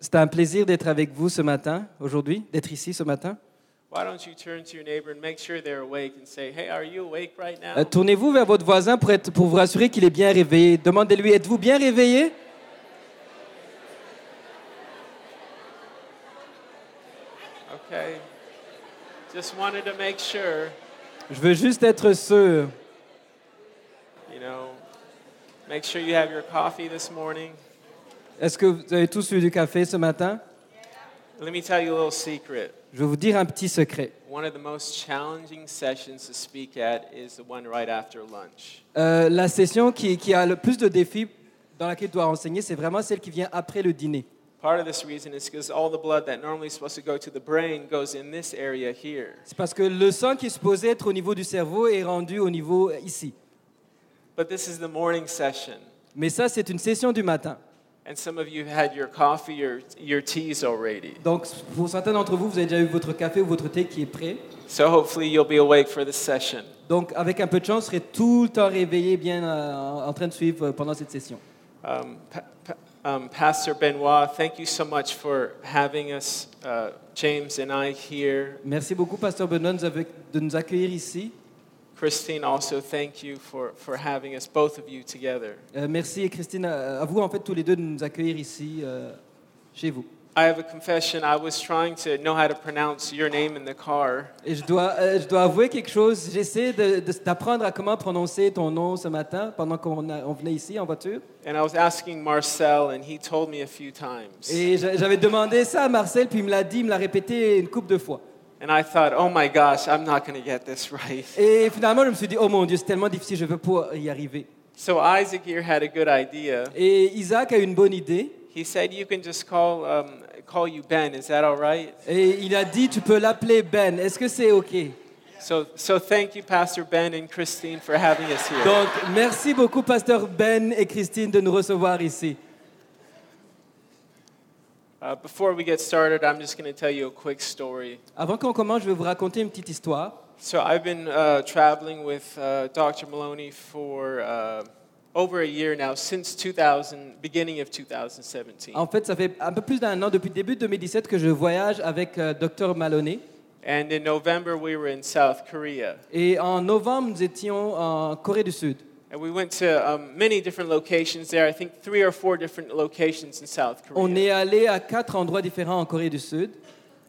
C'est un plaisir d'être avec vous ce matin, aujourd'hui, d'être ici ce matin. Why don't you turn to your neighbor and make sure they're awake and say, Hey, are you awake right now? Tournez-vous vers votre voisin pour, être, pour vous rassurer qu'il est bien réveillé. Demandez-lui, êtes-vous bien réveillé? Okay. Just wanted to make sure, Je veux juste être sûr. you know, make sure you have your coffee this morning. Est-ce que vous avez tous eu du café ce matin? Let me tell you a little secret. Je vais vous dire un petit secret. One of the most challenging sessions to speak at is the one right after lunch. Euh, la session qui, qui a le plus de défis dans laquelle je dois enseigner, c'est vraiment celle qui vient après le dîner. Part of this reason is because all the blood that normally is supposed to go to the brain goes in this area here. C'est parce que le sang qui est supposé être au niveau du cerveau est rendu au niveau euh, ici. But this is the morning session. Mais ça, c'est une session du matin. And some of you have had your coffee or your teas already. Donc, pour certains d'entre vous, vous avez déjà eu votre café ou votre thé qui est prêt. So hopefully you'll be awake for this session. Donc, avec un peu de chance, vous serez tout le temps réveillé, bien euh, en train de suivre euh, pendant cette session. Um, pa- pa- um, Pastor Benoit, thank you so much for having us, uh, James and I, here. Merci beaucoup, Pasteur avec- de nous accueillir ici. Christine, also thank you for, for having us, both of you, together. Euh, merci, Christine, à, à vous, en fait, tous les deux, de nous accueillir ici, euh, chez vous. I have a confession. I was trying to know how to pronounce your name in the car, Et je dois, euh, je dois avouer quelque chose. J'essaie d'apprendre à comment prononcer ton nom ce matin, pendant qu'on on venait ici en voiture. and I was asking Marcel, and he told me a few times. Et j'a- j'avais demandé ça à Marcel, puis il me l'a dit, il me l'a répété une couple de fois. And I thought, oh my gosh, I'm not going to get this right. Et finalement, je me suis dit, oh mon Dieu, c'est tellement difficile, je ne veux pas y arriver. So Isaac here had a good idea. Et Isaac a une bonne idée. He said you can just call um, call you Ben. Is that all right? Et il a dit, tu peux l'appeler Ben. Est-ce que c'est OK? So so thank you, Pastor Ben and Christine, for having us here. Donc, merci beaucoup, Pasteur Ben et Christine, de nous recevoir ici. Uh, before we get started, I'm just going to tell you a quick story. Avant qu'on commence, je vais vous raconter une petite histoire. So I've been uh, traveling with uh, Dr. Maloney for uh, over a year now, since 2000, beginning of 2017. En fait, ça fait un peu plus d'un an, depuis le début de 2017, que je voyage avec euh, Dr Maloney. And in November, we were in South Korea. Et en novembre, nous étions en Corée du Sud. And we went to um, many different locations there. I think three or four different locations in South Korea. On est allé à quatre endroits différents en Corée du Sud.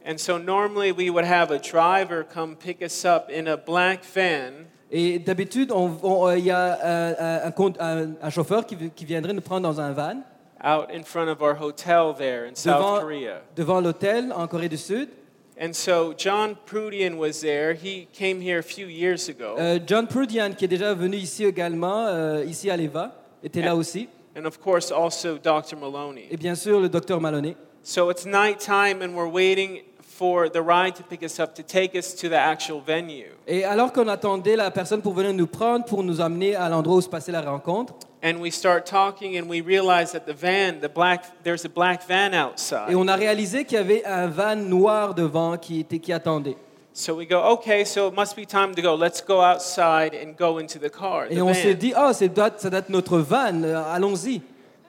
And so normally we would have a driver come pick us up in a black van, Et d'habitude, euh, il y a euh, un, un un- un chauffeur qui, qui viendrait nous prendre dans un van out in front of our hotel there in South Korea. devant l'hôtel en Corée du Sud. And so John Prudian was there. He came here a few years ago. Euh, John Prudian, qui est déjà venu ici également, euh, ici à l'EVA, était là aussi. and of course also Dr. Maloney. Et bien sûr, le docteur Maloney. So it's nighttime and we're waiting for the ride to pick us up to take us to the actual venue. Et alors qu'on attendait la personne pour venir nous prendre, pour nous amener à l'endroit où se passait la rencontre, And we start talking and we realize that the van, the black there's a black van outside. et on a réalisé qu'il y avait un van noir devant qui, était, qui attendait. So we go, okay, so it must be time to go. Let's go outside and go into the car. Et the on s'est dit, oh, ça doit, ça doit être notre van, euh, allons-y.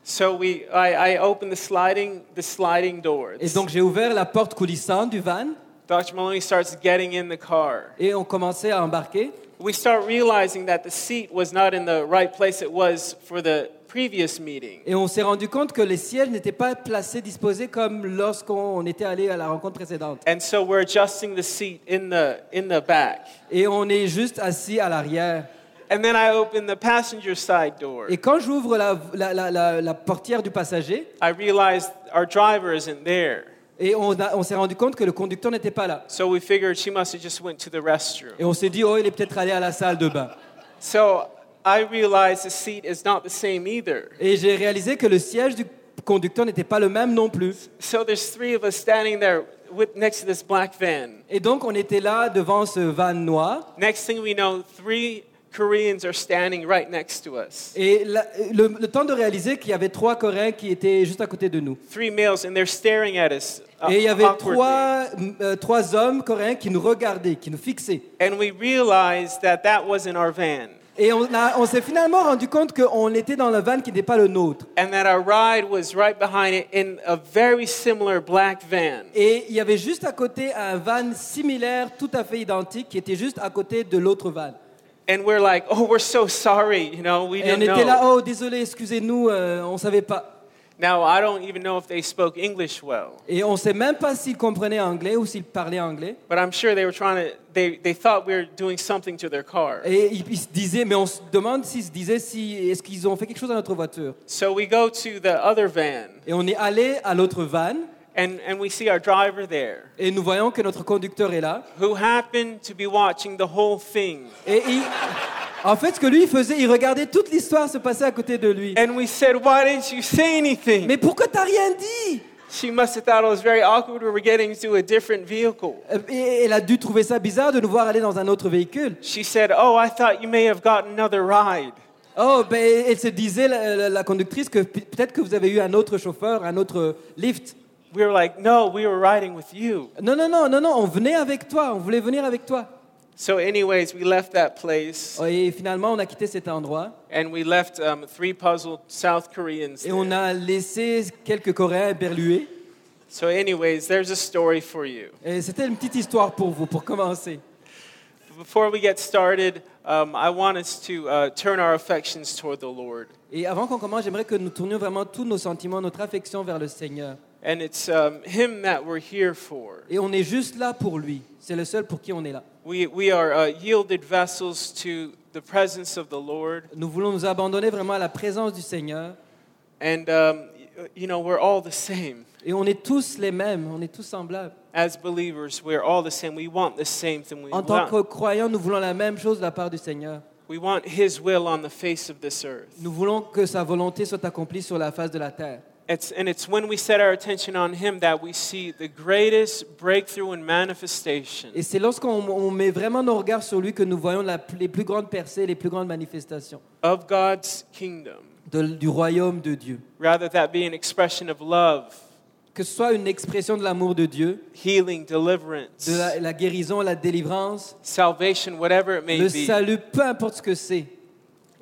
So we, I, I opened the sliding, the sliding door. Et donc j'ai ouvert la porte coulissante du van Dr. Maloney starts getting in the car. et on commençait à embarquer. We start realizing that the seat was not in the right place it was for the previous meeting. Et on s'est rendu compte que les sièges n'étaient pas placés, disposés comme lorsqu'on était allé à la rencontre précédente. And so we're adjusting the seat in the, in the back. Et on est juste assis à l'arrière. And then I open the passenger side door. Et quand j'ouvre la, la, la, la, portière du passager, I realized our driver isn't there. et on, on s'est rendu compte que le conducteur n'était pas là. So we figured she must have just went to the restroom. Et on s'est dit, oh, il est peut-être allé à la salle de bain. So I realized the seat is not the same either. Et j'ai réalisé que le siège du conducteur n'était pas le même non plus. So there's three of us standing there with, next to this black van. Et donc, on était là devant ce van noir. Next thing we know, three Koreans are standing right next to us. Et la- le, le temps de réaliser qu'il y avait trois Coréens qui étaient juste à côté de nous. Three males, and they're staring at us. uh, Et il y avait trois, euh, trois hommes coréens qui nous regardaient, qui nous fixaient. And we realized that that wasn't our van. Et on, on s'est finalement rendu compte qu'on était dans le van qui n'était pas le nôtre. And that our ride was right behind it in a very similar black van. Et il y avait juste à côté un van similaire, tout à fait identique, qui était juste à côté de l'autre van. And we're like, oh, we're so sorry, you know, we Et on didn't était là, know. oh désolé, excusez-nous, euh, on savait pas. Now, I don't even know if they spoke English well, Et on sait même pas s'ils comprenaient anglais ou s'ils parlaient anglais. but I'm sure they were trying to, they, they thought we were doing something to their car. Et ils, ils se disaient, mais on se demande s'ils se disaient, si, est-ce qu'ils ont fait quelque chose à notre voiture. So we go to the other van, Et on est allé à l'autre van and, and we see our driver there, et nous voyons que notre conducteur est là. who happened to be watching the whole thing. Et il- en fait, ce que lui faisait, il regardait toute l'histoire se passer à côté de lui. And we said, why didn't you say anything? Mais pourquoi t'as rien dit? She must have thought it was very awkward we were getting to a different vehicle. Euh, Et elle a dû trouver ça bizarre de nous voir aller dans un autre véhicule. She said, oh, I thought you may have gotten another ride. Oh, ben, elle se disait, la, la- la conductrice, que peut-être que vous avez eu un autre chauffeur, un autre lift. We were like, no, we were riding with you. Non, non, non, non, non, on venait avec toi, on voulait venir avec toi. So, anyways, we left that place Oh, Et finalement, on a quitté cet endroit and we left um, three puzzled South Koreans. et on there. a laissé quelques Coréens berlués. So, anyways, there's a story for you. Et c'était une petite histoire pour vous, pour commencer. Before we get started, um, I want us to uh, turn our affections toward the Lord. Et avant qu'on commence, j'aimerais que nous tournions vraiment tous nos sentiments, notre affection vers le Seigneur. And it's um, Him that we're here for. Et on est juste là pour lui. C'est le seul pour qui on est là. We, we are uh, yielded vessels to the presence of the Lord. Nous voulons nous abandonner vraiment à la présence du Seigneur. And, um, you know, we're all the same. Et on est tous les mêmes, on est tous semblables. As believers, we're all the same. We want the same thing. We En tant want, que croyants, nous voulons la même chose de la part du Seigneur. we want His will on the face of this earth. Nous voulons que sa volonté soit accomplie sur la face de la terre. It's, and it's when we set our attention on Him that we see the greatest breakthrough and manifestation Et c'est lorsqu'on on met vraiment nos regards sur lui que nous voyons la- les plus grandes percées, les plus grandes manifestations of God's kingdom. de- du royaume de Dieu. Rather, that be an expression of love, Que ce soit une expression de l'amour de Dieu, healing, deliverance, de la, la guérison, la délivrance, salvation, whatever it may le be. salut, peu importe ce que c'est.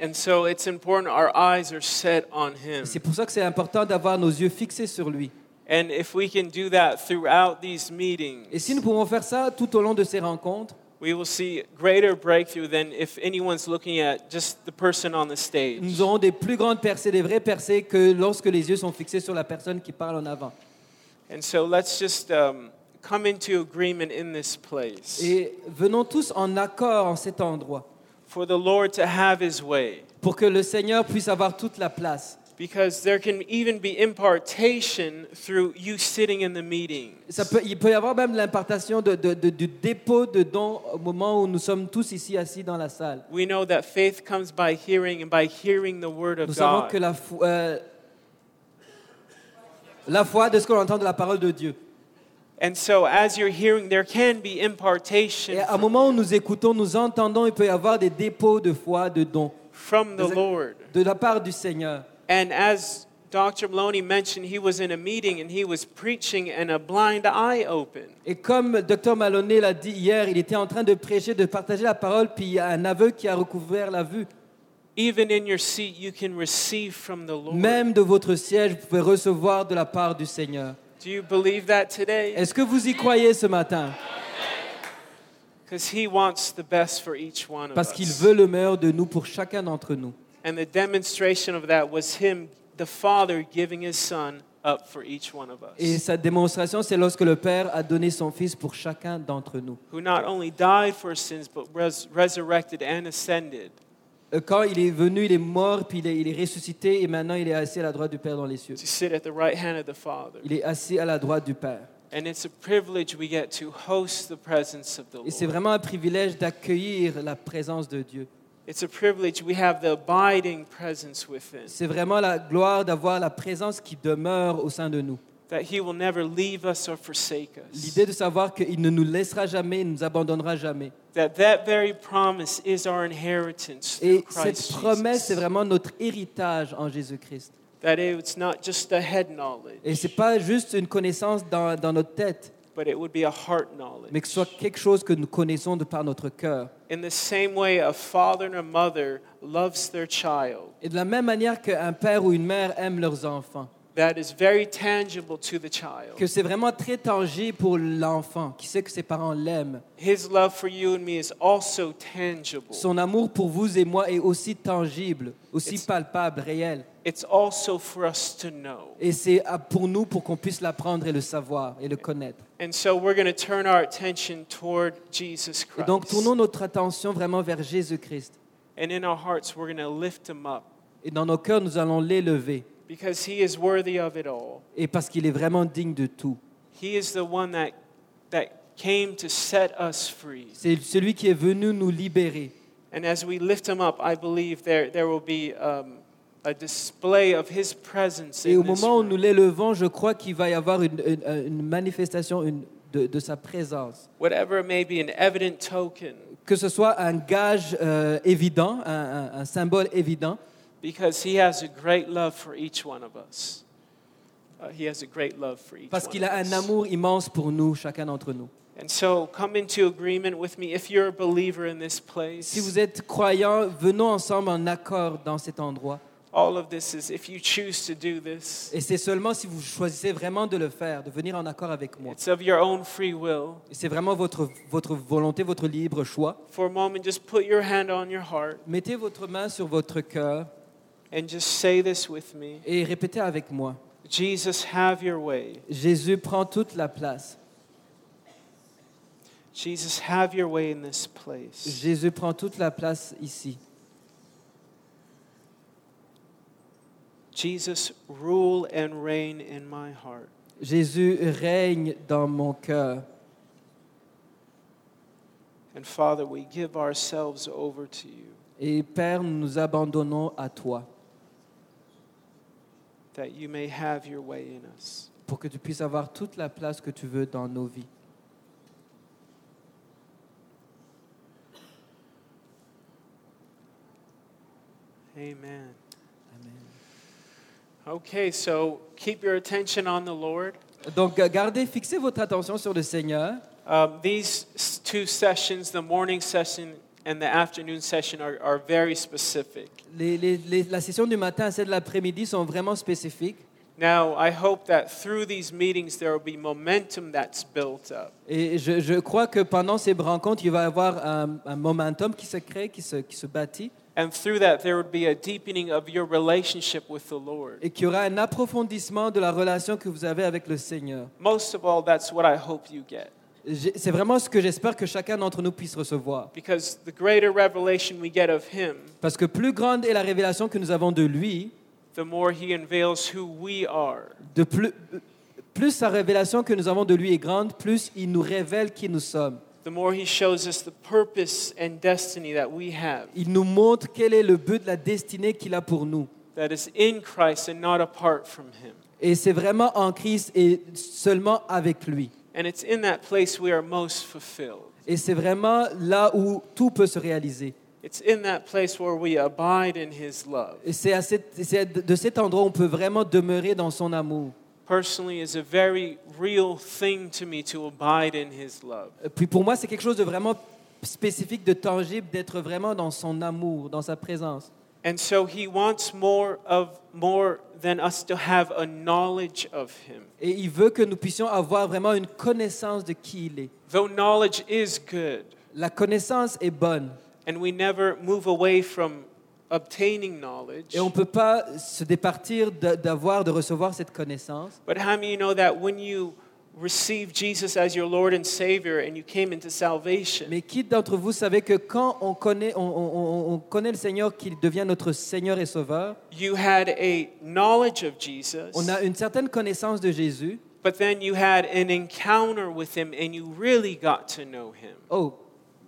And so it's important our eyes are set on Him. C'est pour ça que c'est important d'avoir nos yeux fixés sur lui. And if we can do that throughout these meetings, Et si nous pouvons faire ça tout au long de ces rencontres, we will see greater breakthrough than if anyone's looking at just the person on the stage. nous aurons des plus grandes percées, des vraies percées que lorsque les yeux sont fixés sur la personne qui parle en avant. And so let's just um, come into agreement in this place Et venons tous en accord en cet endroit for the Lord to have His way. pour que le Seigneur puisse avoir toute la place. Because there can even be impartation through you sitting in the meeting. Ça peut, il peut y avoir même l'impartation de, de- de- du dépôt de dons au moment où nous sommes tous ici assis dans la salle. We know that faith comes by hearing and by hearing the word Nous of savons que God. la, foi- euh, la foi de ce qu'on entend de la parole de Dieu. And so as you're hearing, there can be impartation Et à un moment où nous écoutons, nous entendons, il peut y avoir des dépôts de foi, de dons, from the Lord. de la part du Seigneur. And as Dr. Maloney mentioned, he was in a meeting and he was preaching and a blind eye opened. Et comme Dr Maloney l'a dit hier, il était en train de prêcher, de partager la parole, puis il y a un aveugle qui a recouvert la vue. Even in your seat, you can receive from the Lord. Même de votre siège, vous pouvez recevoir de la part du Seigneur. Do you believe that today? Est-ce que vous y croyez ce matin? Because he wants the best for each one of Parce qu'il veut le meilleur de nous pour chacun d'entre nous. And the demonstration of that was him, the Father, giving his Son up for each one of Et us. sa démonstration, c'est lorsque le Père a donné son Fils pour chacun d'entre nous. Who not only died for sins, but res- resurrected and ascended. Euh, Quand il est venu, il est mort, puis il est, il est ressuscité, et maintenant il est assis à la droite du Père dans les cieux. Il est assis à la droite du Père. And it's a privilege we get to host the presence of the Et c'est vraiment un privilège d'accueillir la présence de Dieu. It's a privilege. We have the abiding presence within. C'est vraiment la gloire d'avoir la présence qui demeure au sein de nous. That He will never leave us or forsake us. L'idée de savoir qu'il ne nous laissera jamais, il ne nous abandonnera jamais. That that very promise is our inheritance Et through Christ cette promesse, c'est vraiment notre héritage en Jésus-Christ. That it's not just a head knowledge, Et ce n'est pas juste une connaissance dans, dans notre tête, but it would be a heart knowledge. mais que ce soit quelque chose que nous connaissons de par notre cœur. In the same way, a father and a mother loves their child. Et de la même manière qu'un père ou une mère aime leurs enfants, That is very tangible to the child. que c'est vraiment très tangible pour l'enfant qui sait que ses parents l'aiment. His love for you and me is also tangible. Son amour pour vous et moi est aussi tangible, aussi It's- palpable, réel. It's also for us to know. Et c'est pour nous pour qu'on puisse l'apprendre et le savoir et le connaître. And so we're going to turn our attention toward Jesus Et donc Christ. tournons notre attention vraiment vers Jésus-Christ. And in our hearts, we're going to lift him up Et dans nos cœurs, nous allons l'élever. Because he is worthy of it all. Et parce qu'il est vraiment digne de tout. He is the one that, that came to set us free. C'est celui qui est venu nous libérer. And as we lift him up, I believe there, there will be um, a display of his presence Et in au this moment où room. nous l'élevons, je crois qu'il va y avoir une, une- une manifestation une- de, de sa présence. Whatever it may be, an evident token, Que ce soit un gage euh, évident, un, un- un symbole évident, because he has a great love for each one of us. Uh, he has a great love for each parce qu'il a un amour immense pour nous, chacun d'entre nous. And so come into agreement with me if you're a believer in this place. Si vous êtes croyant, venons ensemble en accord dans cet endroit. All of this is if you choose to do this, Et c'est seulement si vous choisissez vraiment de le faire, de venir en accord avec moi. it's of your own free will. C'est vraiment votre, votre volonté, votre libre choix. For a moment, just put your hand on your heart Mettez votre main sur votre cœur and just say this with me et répétez avec moi. Jesus, have your way. Jésus prend toute la place. Jesus, have your way in this place. Jésus prend toute la place ici. Jesus, rule and reign in my heart. Jésus règne dans mon cœur. And Father, we give ourselves over to you Et Père, nous nous abandonnons à toi that you may have your way in us. pour que tu puisses avoir toute la place que tu veux dans nos vies. Amen. Amen. Okay, so keep your attention on the Lord. Donc, gardez, fixez votre attention sur le Seigneur. Um, these s- two sessions, the morning session and the afternoon session, are, are very specific. Les- les- les- la session du matin et celle de l'après-midi sont vraiment spécifiques. Now, I hope that through these meetings there will be momentum that's built up. Et je, je crois que pendant ces rencontres, il va y avoir un, un momentum qui se crée, qui se, qui se bâtit, And through that, there would be a deepening of your relationship with the Lord. et qu'il y aura un approfondissement de la relation que vous avez avec le Seigneur. Most of all, that's what I hope you get. C'est vraiment ce que j'espère que chacun d'entre nous puisse recevoir. Because the greater revelation we get of Him, Parce que plus grande est la révélation que nous avons de lui, the more He unveils who we are. de plus, plus sa révélation que nous avons de lui est grande, plus il nous révèle qui nous sommes. The more He shows us the purpose and destiny that we have, Il nous montre quel est le but, la destinée qu'il a pour nous. that is in Christ and not apart from Him. Et c'est vraiment en Christ et seulement avec lui. And it's in that place we are most fulfilled. Et c'est vraiment là où tout peut se réaliser. It's in that place where we abide in His love. Et c'est de cet endroit où on peut vraiment demeurer dans son amour. Personally, is a very real thing to me to abide in His love. Puis pour moi, c'est quelque chose de vraiment spécifique, de tangible, d'être vraiment dans son amour, dans sa présence. And so He wants more of more than us to have a knowledge of Him. Et il veut que nous puissions avoir vraiment une connaissance de qui il est. Though knowledge is good, La connaissance est bonne. and we never move away from obtaining knowledge. Et on ne peut pas se départir d'avoir, de recevoir cette connaissance. But how many you know that when you receive Jesus as your Lord and Savior and you came into salvation, Mais qui d'entre vous savez que quand on connaît, on, on- on- on connaît le Seigneur, qu'il devient notre Seigneur et Sauveur, you had a knowledge of Jesus, on a une certaine connaissance de Jésus. but then you had an encounter with Him and you really got to know Him. Oh,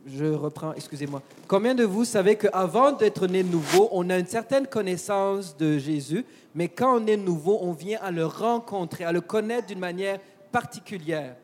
Je reprends, excusez-moi. Combien de vous savez qu'avant d'être né nouveau, on a une certaine connaissance de Jésus, mais quand on est nouveau, on vient à le rencontrer, à le connaître d'une manière particulière.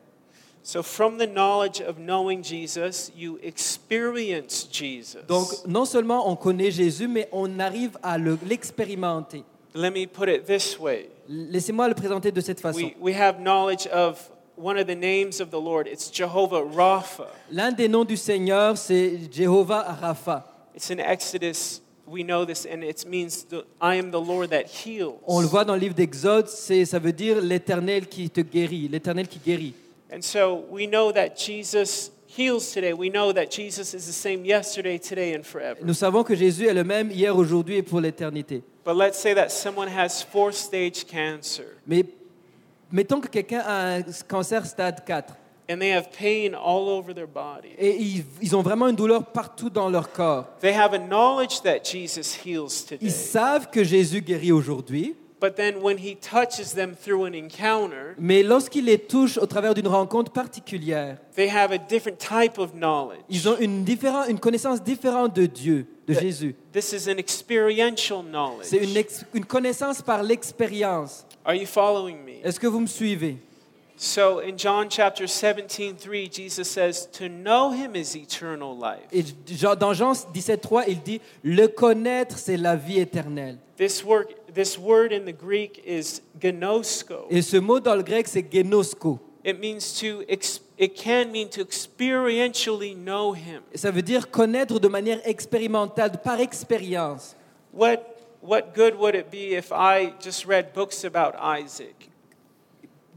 So, from the knowledge of knowing Jesus, you experience Jesus. Donc, non seulement on connaît Jésus, mais on arrive à le- l'expérimenter. let me put it this way Laissez-moi le présenter de cette façon. we, we have knowledge of one of the names of the Lord. It's Jehovah Rapha. L'un des noms du Seigneur, c'est Jéhovah Rapha. It's in Exodus. We know this, and it means the, I am the Lord that heals. On le voit dans le livre d'Exode, c'est- ça veut dire l'Éternel qui te guérit, l'Éternel qui guérit. And so we know that Jesus heals today. We know that Jesus is the same yesterday, today, and forever. Nous savons que Jésus est le même hier, aujourd'hui et pour l'éternité. But let's say that someone has fourth stage cancer Mais mettons que quelqu'un a un cancer stade 4 and they have pain all over their body. et ils, ils ont vraiment une douleur partout dans leur corps. They have a knowledge that Jesus heals today. Ils savent que Jésus guérit aujourd'hui, But then when he touches them through an encounter, mais lorsqu'il les touche au travers d'une rencontre particulière, they have a different type of knowledge. ils ont une, une connaissance différente de Dieu, de That- Jésus. This is an experiential knowledge. C'est une, une connaissance par l'expérience. Are you following me? Est-ce que vous me suivez? So in John chapter 17, 3, Jesus says, To know him is eternal life. Et dans Jean 17,3, il dit Le connaître, c'est la vie éternelle. This word, this word in the Greek is gnosko. Et ce mot dans le grec, c'est genosko. It means to, it can mean to experientially know him. Ça veut dire connaître de manière expérimentale, par expérience. What, what good would it be if I just read books about Isaac?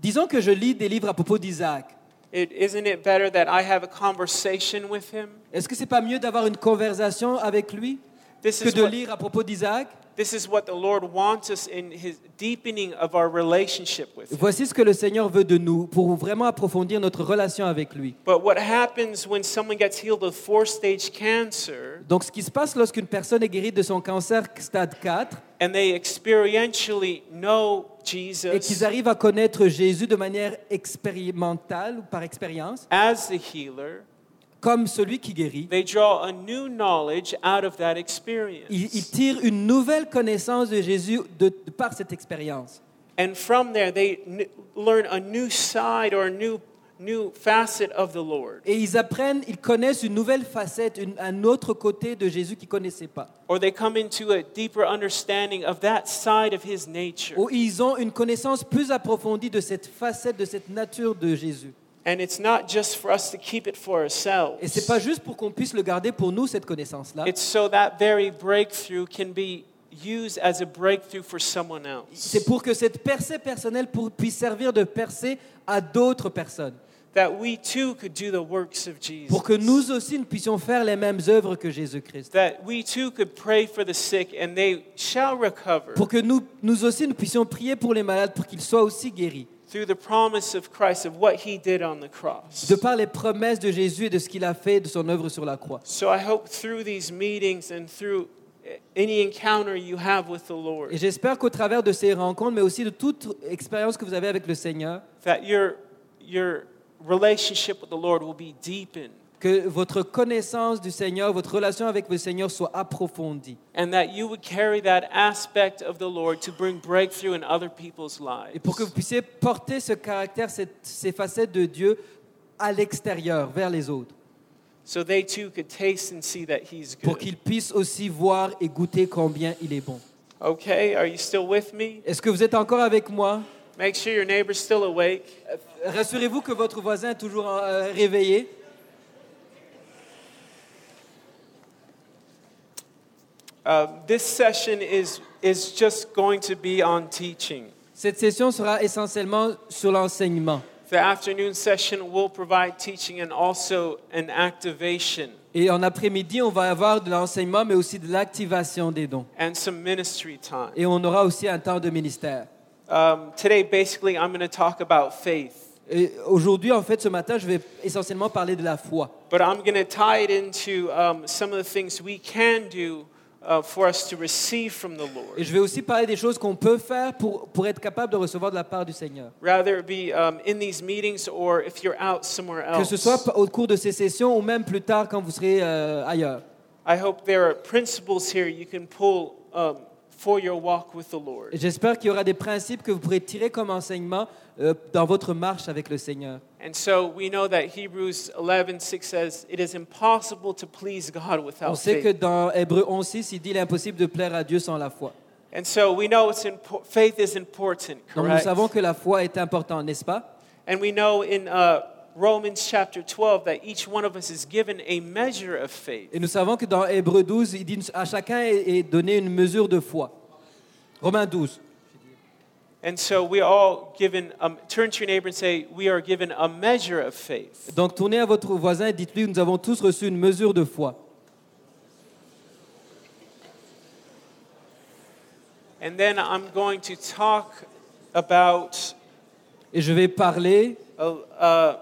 Disons que je lis des livres à propos d'Isaac. It, isn't it better that I have a conversation with him? Est-ce que c'est pas mieux d'avoir une conversation avec lui This que is, de what, lire à propos d'Isaac? This is what the Lord wants us in his deepening of our relationship with him. Voici ce que le Seigneur veut de nous pour vraiment approfondir notre relation avec lui. But what happens when someone gets healed of four stage cancer Donc, ce qui se passe lorsqu'une personne est guérie de son cancer stade 4 and they experientially know et qu'ils Jesus arrivent à connaître Jésus de manière expérimentale ou par expérience, as the healer, comme celui qui guérit, they draw a new knowledge out of that experience. ils, ils tirent une nouvelle connaissance de Jésus de, de par cette expérience. And from there, they learn a new side or a new, new facet of the Lord. Et ils apprennent, ils connaissent une nouvelle facette, une- un autre côté de Jésus qu'ils ne connaissaient pas. Or they come into a deeper understanding of that side of his nature. Ou ils ont une connaissance plus approfondie de cette facette, de cette nature de Jésus. And it's not just for us to keep it for ourselves. Et c'est pas juste pour qu'on puisse le garder pour nous, cette connaissance-là. It's so that very breakthrough can be used as a breakthrough for someone else. C'est pour que cette percée personnelle pour- puisse servir de percée à d'autres personnes. That we too could do the works of Jesus. Pour que nous aussi, nous puissions faire les mêmes œuvres que Jésus-Christ. That we too could pray for the sick and they shall recover Pour que nous, nous aussi, nous puissions prier pour les malades pour qu'ils soient aussi guéris. through the promise of Christ of what he did on the cross. De par les promesses de Jésus et de ce qu'il a fait de son œuvre sur la croix. So I hope through these meetings and through any encounter you have with the Lord Et j'espère qu'au travers de ces rencontres, mais aussi de toute expérience que vous avez avec le Seigneur, that your your relationship with the Lord will be deepened que votre connaissance du Seigneur, votre relation avec le Seigneur soit approfondie. and that you would carry that aspect of the Lord to bring breakthrough in other people's lives. Et pour que vous puissiez porter ce caractère, cette- ces facettes de Dieu à l'extérieur, vers les autres. So they too could taste and see that he's Pour good. qu'ils puissent aussi voir et goûter combien il est bon. Okay, are you still with me? Est-ce que vous êtes encore avec moi? Make sure your neighbor's still awake. Rassurez-vous que votre voisin est toujours euh, réveillé. Uh, this session is is just going to be on teaching. Cette session sera essentiellement sur l'enseignement. The afternoon session will provide teaching and also an activation Et en après-midi, on va avoir de l'enseignement, mais aussi de l'activation des dons. and some ministry time. Et on aura aussi un temps de ministère. Um, today, basically, I'm going to talk about faith, Et Aujourd'hui, en fait, ce matin, je vais essentiellement parler de la foi. but I'm going to tie it into um, some of the things we can do uh, for us to receive from the Et Lord. je vais aussi parler des choses qu'on peut faire pour, pour être capable de recevoir de la part du Seigneur. Rather it be um, in these meetings or if you're out somewhere Que ce soit else. au cours de ces sessions ou même plus tard quand vous serez euh, ailleurs. I hope there are principles here you can pull um, for your walk with the Lord. J'espère qu'il y aura des principes que vous pourrez tirer comme enseignement euh, dans votre marche avec le Seigneur. And so we know that Hebrews 11:6 says it is impossible to please God On without sait que faith. dans Hébreu 11.6, il dit il est impossible de plaire à Dieu sans la foi. And so we know it's impo- faith is important, Donc nous correct? savons que la foi est importante, n'est-ce pas? And we know in uh, Romans chapter 12 that each one of us is given a measure of faith. Et nous savons que dans Hébreu 12, il dit à chacun est est donné une mesure de foi. Romains 12. And so we are all given, um, turn to your neighbor and say, we are given a measure of faith. Donc tournez à votre voisin et dites-lui, nous avons tous reçu une mesure de foi. And then I'm going to talk about Et je vais parler uh, uh,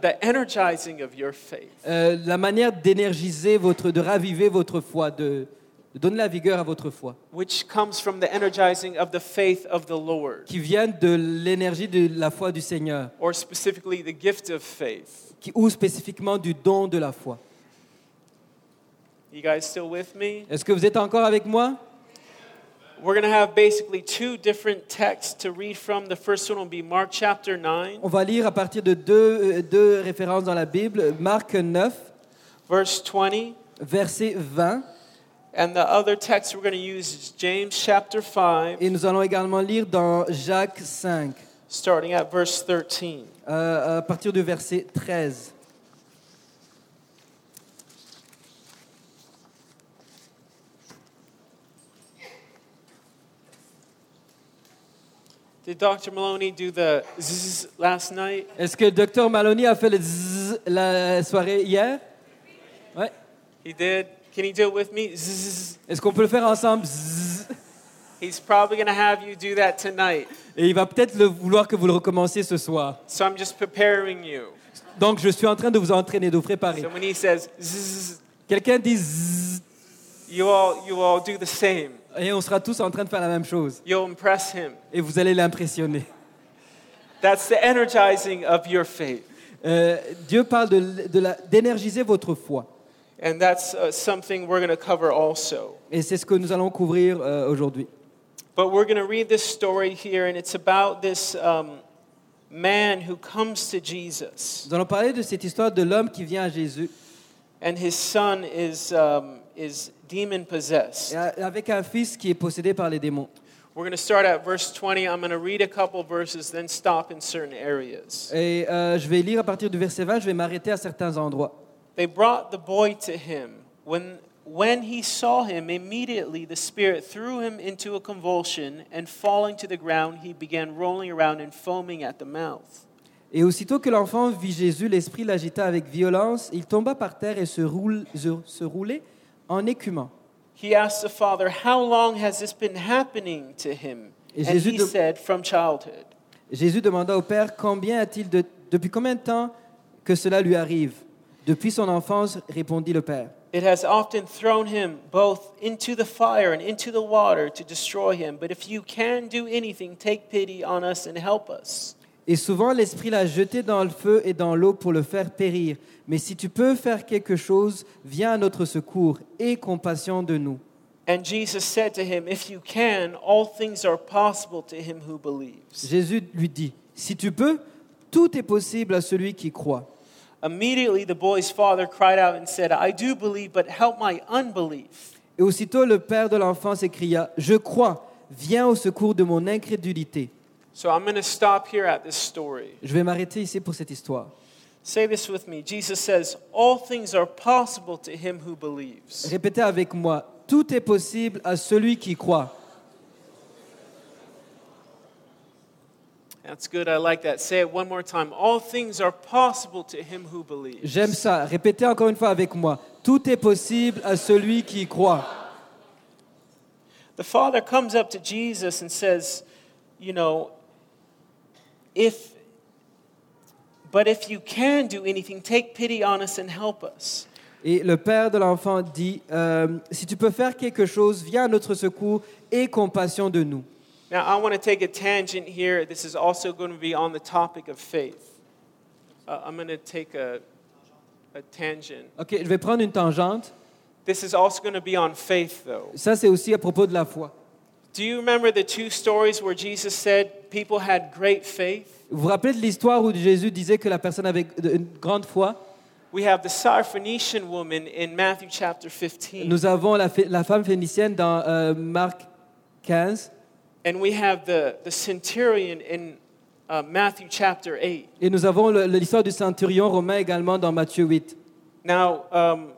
the energizing of your faith. euh, la manière d'énergiser votre, de raviver votre foi, de, de donner la vigueur à votre foi, which comes from the energizing of the faith of the Lord, qui vient de l'énergie de la foi du Seigneur, or specifically the gift of faith. qui, ou spécifiquement du don de la foi. You guys still with me? Est-ce que vous êtes encore avec moi? We're going to have basically two different texts to read from. The first one will be Mark chapter 9, On va lire à partir de deux, euh, deux références dans la Bible, Marc 9, verse 20, verset 20, and the other text we're going to use is James chapter 5, et nous allons également lire dans Jacques 5, starting at verse 13. euh, à partir du verset 13. Did Dr. Maloney do the zzz last night? Est-ce que docteur Maloney a fait le zzz la soirée hier? Ouais. He did. Can he do it with me? Zzz. Est-ce qu'on peut le faire ensemble? Zzz. He's probably going to have you do that tonight. Et il va peut-être le vouloir que vous le recommenciez ce soir. So I'm just preparing you. Donc je suis en train de vous entraîner, de vous préparer. So when he says zzz, Quelqu'un dit zzz, you all you all do the same. et on sera tous en train de faire la même chose. You'll impress him. Et vous allez l'impressionner. That's the energizing of your faith. Euh, Dieu parle de, de la- d'énergiser votre foi. And that's uh, something we're going to cover also. Et c'est ce que nous allons couvrir euh, aujourd'hui. But we're going to read this story here, and it's about this um, man who comes to Jesus, Nous allons parler de cette histoire de l'homme qui vient à Jésus and his son is, um, is demon possessed. avec un fils qui est possédé par les démons. We're going to start at verse 20. I'm going to read a couple verses, then stop in certain areas. Et euh, je vais lire à partir du verset 20, je vais m'arrêter à certains endroits. They brought the boy to him. When, when he saw him, immediately the spirit threw him into a convulsion, and falling to the ground, he began rolling around and foaming at the mouth. Et aussitôt que l'enfant vit Jésus, l'esprit l'agita avec violence, il tomba par terre et se, roule- se- se roulait en écumant. He asked the father, How long has this been happening to him? Et And Jésus he de- said, From childhood. Jésus demanda au Père combien a-t-il de, depuis combien de temps que cela lui arrive Depuis son enfance, répondit le Père. It has often thrown him both into the fire and into the water to destroy him. But if you can do anything, take pity on us and help us. Et souvent l'Esprit l'a jeté dans le feu et dans l'eau pour le faire périr. Mais si tu peux faire quelque chose, viens à notre secours. Aie compassion de nous. And Jesus said to him, If you can, all things are possible to him who believes. Jésus lui dit, si tu peux, tout est possible à celui qui croit. Immediately the boy's father cried out and said, I do believe, but help my unbelief. Et aussitôt le père de l'enfant s'écria, je crois, viens au secours de mon incrédulité. So I'm going to stop here at this story. Je vais m'arrêter ici pour cette histoire. Say this with me. Jesus says, All things are possible to him who believes. Répétez avec moi, tout est possible à celui qui croit. That's good. I like that. Say it one more time. All things are possible to him who believes. J'aime ça. Répétez encore une fois avec moi, tout est possible à celui qui croit. The father comes up to Jesus and says, You know, if, but if you can do anything, take pity on us and help us. Et le père de l'enfant dit, euh, si tu peux faire quelque chose, viens à notre secours et compassion de nous. Now, I want to take a tangent here. This is also going to be on the topic of faith. Uh, I'm going to take a, a tangent. Ok, je vais prendre une tangente. This is also going to be on faith, though. Ça, c'est aussi à propos de la foi. Do you remember the two stories where Jesus said people had great faith? Vous vous rappelez de l'histoire où Jésus disait que la personne avait une grande foi? We have the Syrophoenician woman in Matthew chapter 15, Nous avons la, femme phénicienne dans euh, Marc 15 and we have the, the centurion in uh, Matthew chapter 8. et nous avons l'histoire du centurion romain également dans Matthieu 8. Now, um,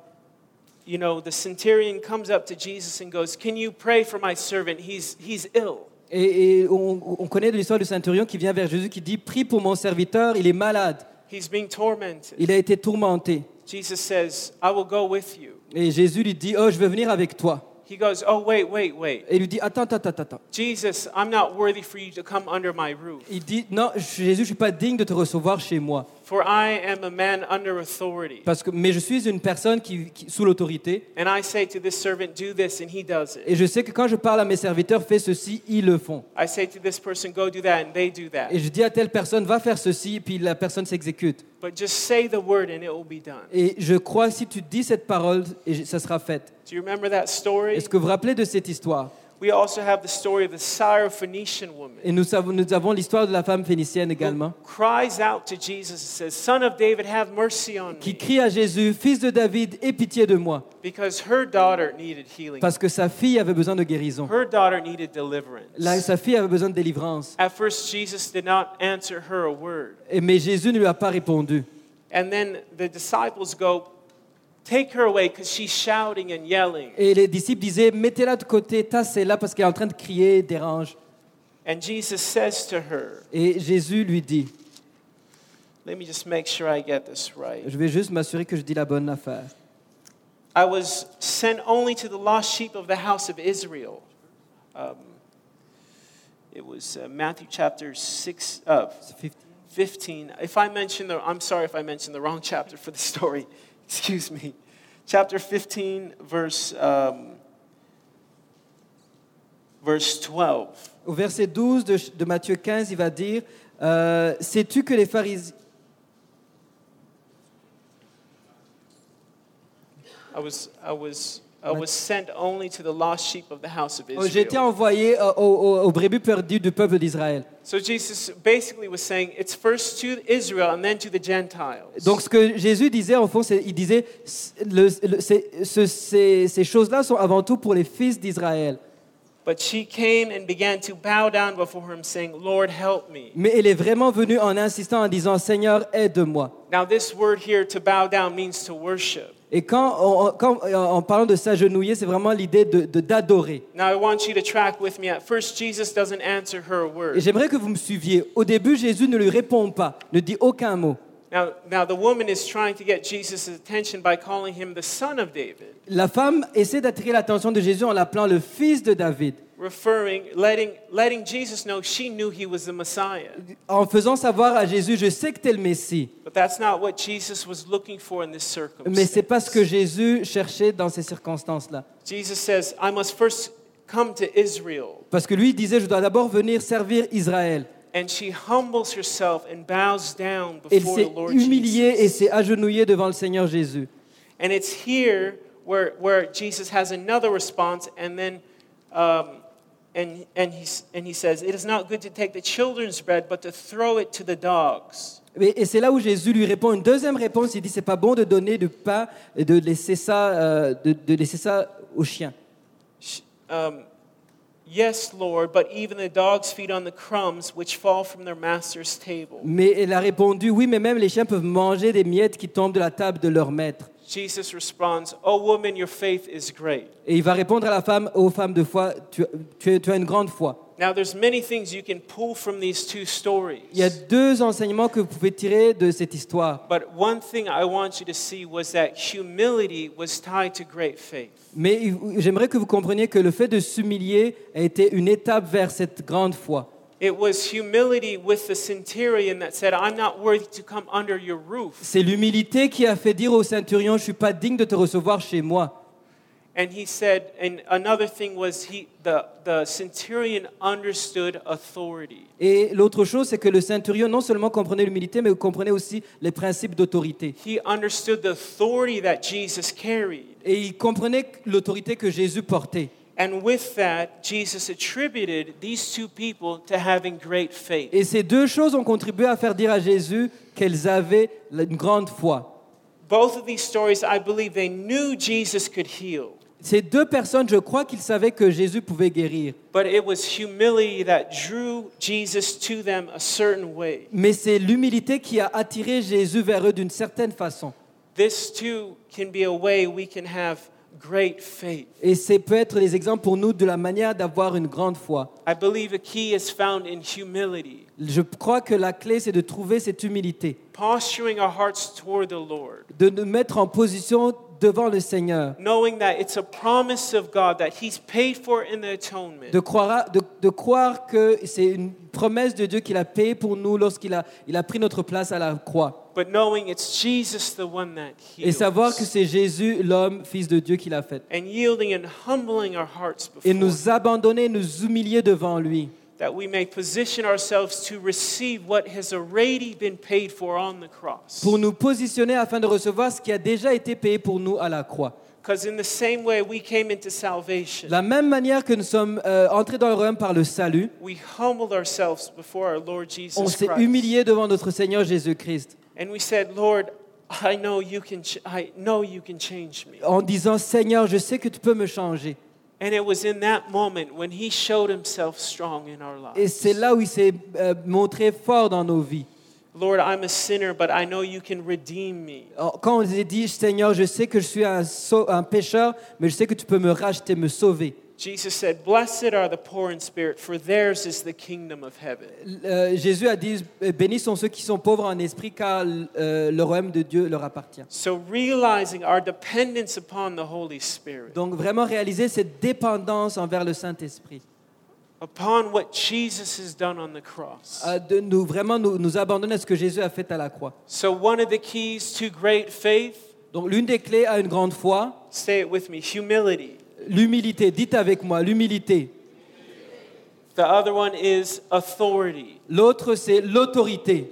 you know, the centurion comes up to Jesus and goes, Can you pray for my servant? He's, he's ill. Et, et on, on connaît de l'histoire du centurion qui vient vers Jésus qui dit Prie pour mon serviteur, il est malade, He's being tormented. il a été tourmenté. Jesus says, I will go with you. Et Jésus lui dit Oh, je veux venir avec toi. He goes, Oh, wait, wait, wait. Et il lui dit Attends, attends, attends, attends. Jesus, I'm not worthy for you to come under my roof, Il dit Non, Jésus, je ne suis pas digne de te recevoir chez moi. for I am a man under authority. Parce que, mais je suis une personne qui, qui- sous l'autorité. And I say to this servant, Do this, and he does it. Et je sais que quand je parle à mes serviteurs, fais ceci, ils le font. I say to this person, Go do that, and they do that. Et je dis à telle personne, va faire ceci, puis la personne s'exécute. But just say the word, and it will be done. Et je crois, si tu dis cette parole, et ça sera fait. Do you remember that story? Est-ce que vous vous rappelez de cette histoire? We also have the story of the Syrophoenician woman. Et nous, savons- nous avons l'histoire de la femme phénicienne également, who cries out to Jesus and says, Son of David, have mercy on qui me. crie à Jésus, Fils de David, aie pitié de moi, Because her daughter needed healing. parce que sa fille avait besoin de guérison. Her daughter needed deliverance. La- sa fille avait besoin de délivrance. At first, Jesus did not answer her a word. Et- mais Jésus ne lui a pas répondu. And then the disciples go, Take her away because she's shouting and yelling. Et les disciples disaient, mettez-la de côté, tassez-la parce qu'elle est en train de crier, dérange. And Jesus says to her, Et Jésus lui dit, Let me just make sure I get this right. je vais juste m'assurer que je dis la bonne affaire. I was sent only to the lost sheep of the house of Israel. Um, it was uh, Matthew chapter 6, uh, 15. If I mention the, I'm sorry if I mentioned the wrong chapter for the story. Excuse me. Chapter 15, verse, um, verse 12. Au verset 12 de, de Matthieu 15, il va dire, euh, sais-tu que les pharisiens... I was, I was, I was sent only to the lost sheep of the house of Oh, J'ai été Israel. envoyé euh, aux, aux- aux brebis perdues du peuple d'Israël. So Jesus basically was saying it's first to Israel and then to the Gentiles. Donc ce que Jésus disait, en fond, c'est- il disait, le- le- ce- ces, ces choses-là sont avant tout pour les fils d'Israël. But she came and began to bow down before him, saying, Lord, help me. Mais elle est vraiment venue en insistant, en disant, Seigneur, aide-moi. Now, this word here, to bow down, means to worship. Et quand, on- quand- en parlant de s'agenouiller, c'est vraiment l'idée de- d'adorer. Now, I want you to track with me. At first, Jesus doesn't answer her a Et word. j'aimerais que vous me suiviez. Au début, Jésus ne lui répond pas, ne dit aucun mot. Now, now, the woman is trying to get Jesus' attention by calling him the son of David, La femme essaie d'attirer l'attention de Jésus en l'appelant le fils de David, referring, letting, letting Jesus know she knew he was the Messiah. en faisant savoir à Jésus, je sais que tu es le Messie. But that's not what Jesus was looking for in this Mais c'est pas ce que circumstance. Jésus cherchait dans ces circonstances-là. Jesus says, I must first come to Israel. Parce que lui il disait, je dois d'abord venir servir Israël. And she humbles herself and bows down Elle before s'est the Lord humiliée et Jesus. s'est agenouillée devant le Seigneur Jésus. And it's here where, where Jesus has another response, and then um, and, and, he, and he says, It is not good to take the children's bread, but to throw it to the dogs. Et, et c'est là où Jésus lui répond une deuxième réponse. Il dit, c'est pas bon de donner du pain et de laisser ça, euh, de, de laisser ça aux chiens. Sh- Um, yes, Lord, but even the dogs feed on the crumbs which fall from their master's table. Mais elle a répondu, oui, mais même les chiens peuvent manger des miettes qui tombent de la table de leur maître. Jesus responds, Oh, woman, your faith is great. Et il va répondre à la femme, aux femmes de foi, tu, tu tu as une grande foi. Now, there's many things you can pull from these two stories. Il y a deux enseignements que vous pouvez tirer de cette histoire. But one thing I want you to see was that humility was tied to great faith. Mais j'aimerais que vous compreniez que le fait de s'humilier a été une étape vers cette grande foi. It was humility with the centurion that said, I'm not worthy to come under your roof. C'est l'humilité qui a fait dire au centurion, je suis pas digne de te recevoir chez moi. And he said, and another thing was he, the, the centurion understood authority. Et l'autre chose, c'est que le centurion non seulement comprenait l'humilité, mais comprenait aussi les principes d'autorité. He understood the authority that Jesus carried. Et il comprenait l'autorité que Jésus portait. And with that, Jesus attributed these two people to having great faith. Et ces deux choses ont contribué à faire dire à Jésus qu'elles avaient une grande foi. Both of these stories, I believe they knew Jesus could heal, Ces deux personnes, je crois qu'ils savaient que Jésus pouvait guérir. but it was humility that drew Jesus to them a certain way. Mais c'est l'humilité qui a attiré Jésus vers eux d'une certaine façon. Et c'est peut être les exemples pour nous de la manière d'avoir une grande foi. I believe a key is found in humility, Je crois que la clé, c'est de trouver cette humilité, posturing our hearts toward the Lord, de nous mettre en position devant le Seigneur, knowing that it's a promise of God that He's paid for in the atonement. de croire, de, de croire que c'est une promesse de Dieu qu'il a payée pour nous lorsqu'il a, il a pris notre place à la croix. But knowing it's Jesus the one that Et savoir que c'est Jésus, l'homme, fils de Dieu, qui l'a fait. And yielding and humbling our hearts Et nous abandonner, nous humilier devant lui, that we may position ourselves to receive what has already been paid for on the cross. pour nous positionner afin de recevoir ce qui a déjà été payé pour nous à la croix. Because in the same way we came into salvation, De la même manière que nous sommes euh, entrés dans le royaume par le salut, we humbled ourselves before our Lord on Jesus s'est Christ. humilié devant notre Seigneur Jésus-Christ And we said, Lord, I know you can ch- I know you can change me. en disant Seigneur, je sais que tu peux me changer. And it was in that moment when he showed himself strong in our Et lives. c'est là où il s'est euh, montré fort dans nos vies. Lord, I'm a sinner, but I know you can redeem me. Alors, Quand on dit Seigneur, je sais que je suis un, un pécheur, mais je sais que tu peux me racheter, me sauver. Jesus said, Blessed are the poor in spirit, for theirs is the kingdom of heaven. Euh, Jésus a dit Bénis sont ceux qui sont pauvres en esprit, car euh, le royaume de Dieu leur appartient. So, realizing our dependence upon the Holy Spirit, Donc vraiment réaliser cette dépendance envers le Saint-Esprit, upon what Jesus has done on the cross. Euh, de nous vraiment nous, nous abandonner à ce que Jésus a fait à la croix. So, one of the keys to great faith, Donc l'une des clés à une grande foi, say it with me, humility. L'humilité. Dites avec moi, l'humilité. The other one is authority. L'autre, c'est l'autorité.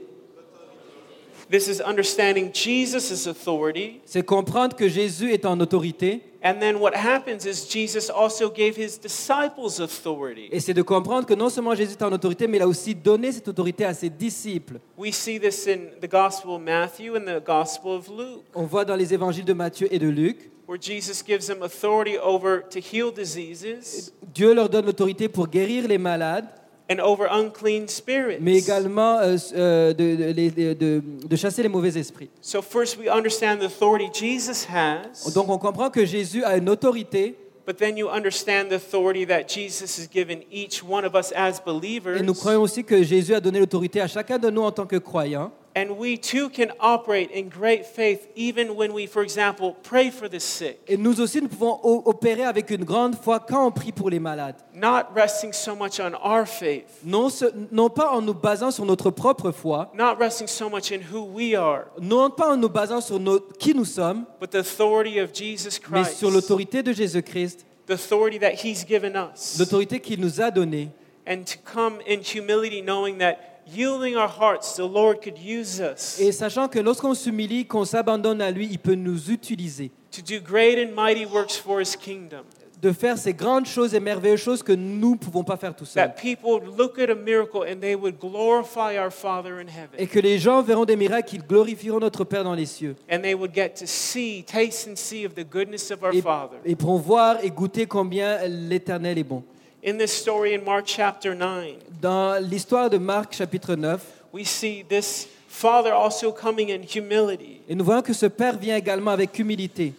This is understanding Jesus' authority. C'est comprendre que Jésus est en autorité. And then what happens is Jesus also gave his disciples authority. Et c'est de comprendre que non seulement Jésus est en autorité, mais il a aussi donné cette autorité à ses disciples. We see this in the Gospel of Matthew and the Gospel of Luke, On voit dans les évangiles de Matthieu et de Luc, where Jesus gives them authority over to heal diseases Dieu leur donne l'autorité pour guérir les malades, and over unclean spirits. mais également euh, euh, de, de- de- de- de chasser les mauvais esprits. So first we understand the authority Jesus has, Donc on comprend que Jésus a une autorité but then you understand the authority that Jesus has given each one of us as believers. et nous croyons aussi que Jésus a donné l'autorité à chacun de nous en tant que croyants. And we too can operate in great faith even when we, for example, pray for the sick, Et nous aussi, nous pouvons opérer avec une grande foi quand on prie pour les malades. not resting so much on our faith, Non, ce- non pas en nous basant sur notre propre foi, not resting so much in who we are, non pas en nous basant sur notre- qui nous sommes, but the authority of Jesus Christ. mais sur l'autorité de Jésus-Christ, the authority that He's given us, l'autorité qu'il nous a donnée. and to come in humility, knowing that yielding our hearts, the Lord could use us Et sachant que lorsqu'on s'humilie, qu'on s'abandonne à lui, il peut nous utiliser, to do great and mighty works for His kingdom. de faire ces grandes choses et merveilleuses choses que nous ne pouvons pas faire tout seuls. That people would look at a miracle and they would glorify our Father in heaven. Et que les gens verront des miracles, qu'ils glorifieront notre Père dans les cieux. And they would get to see, taste, and see of the goodness of our Et, Father. et pourront voir et goûter combien l'Éternel est bon. In this story in Mark chapter 9, Dans l'histoire de Marc chapitre 9, we see this Father also coming in humility. et nous voyons que ce Père vient également avec humilité.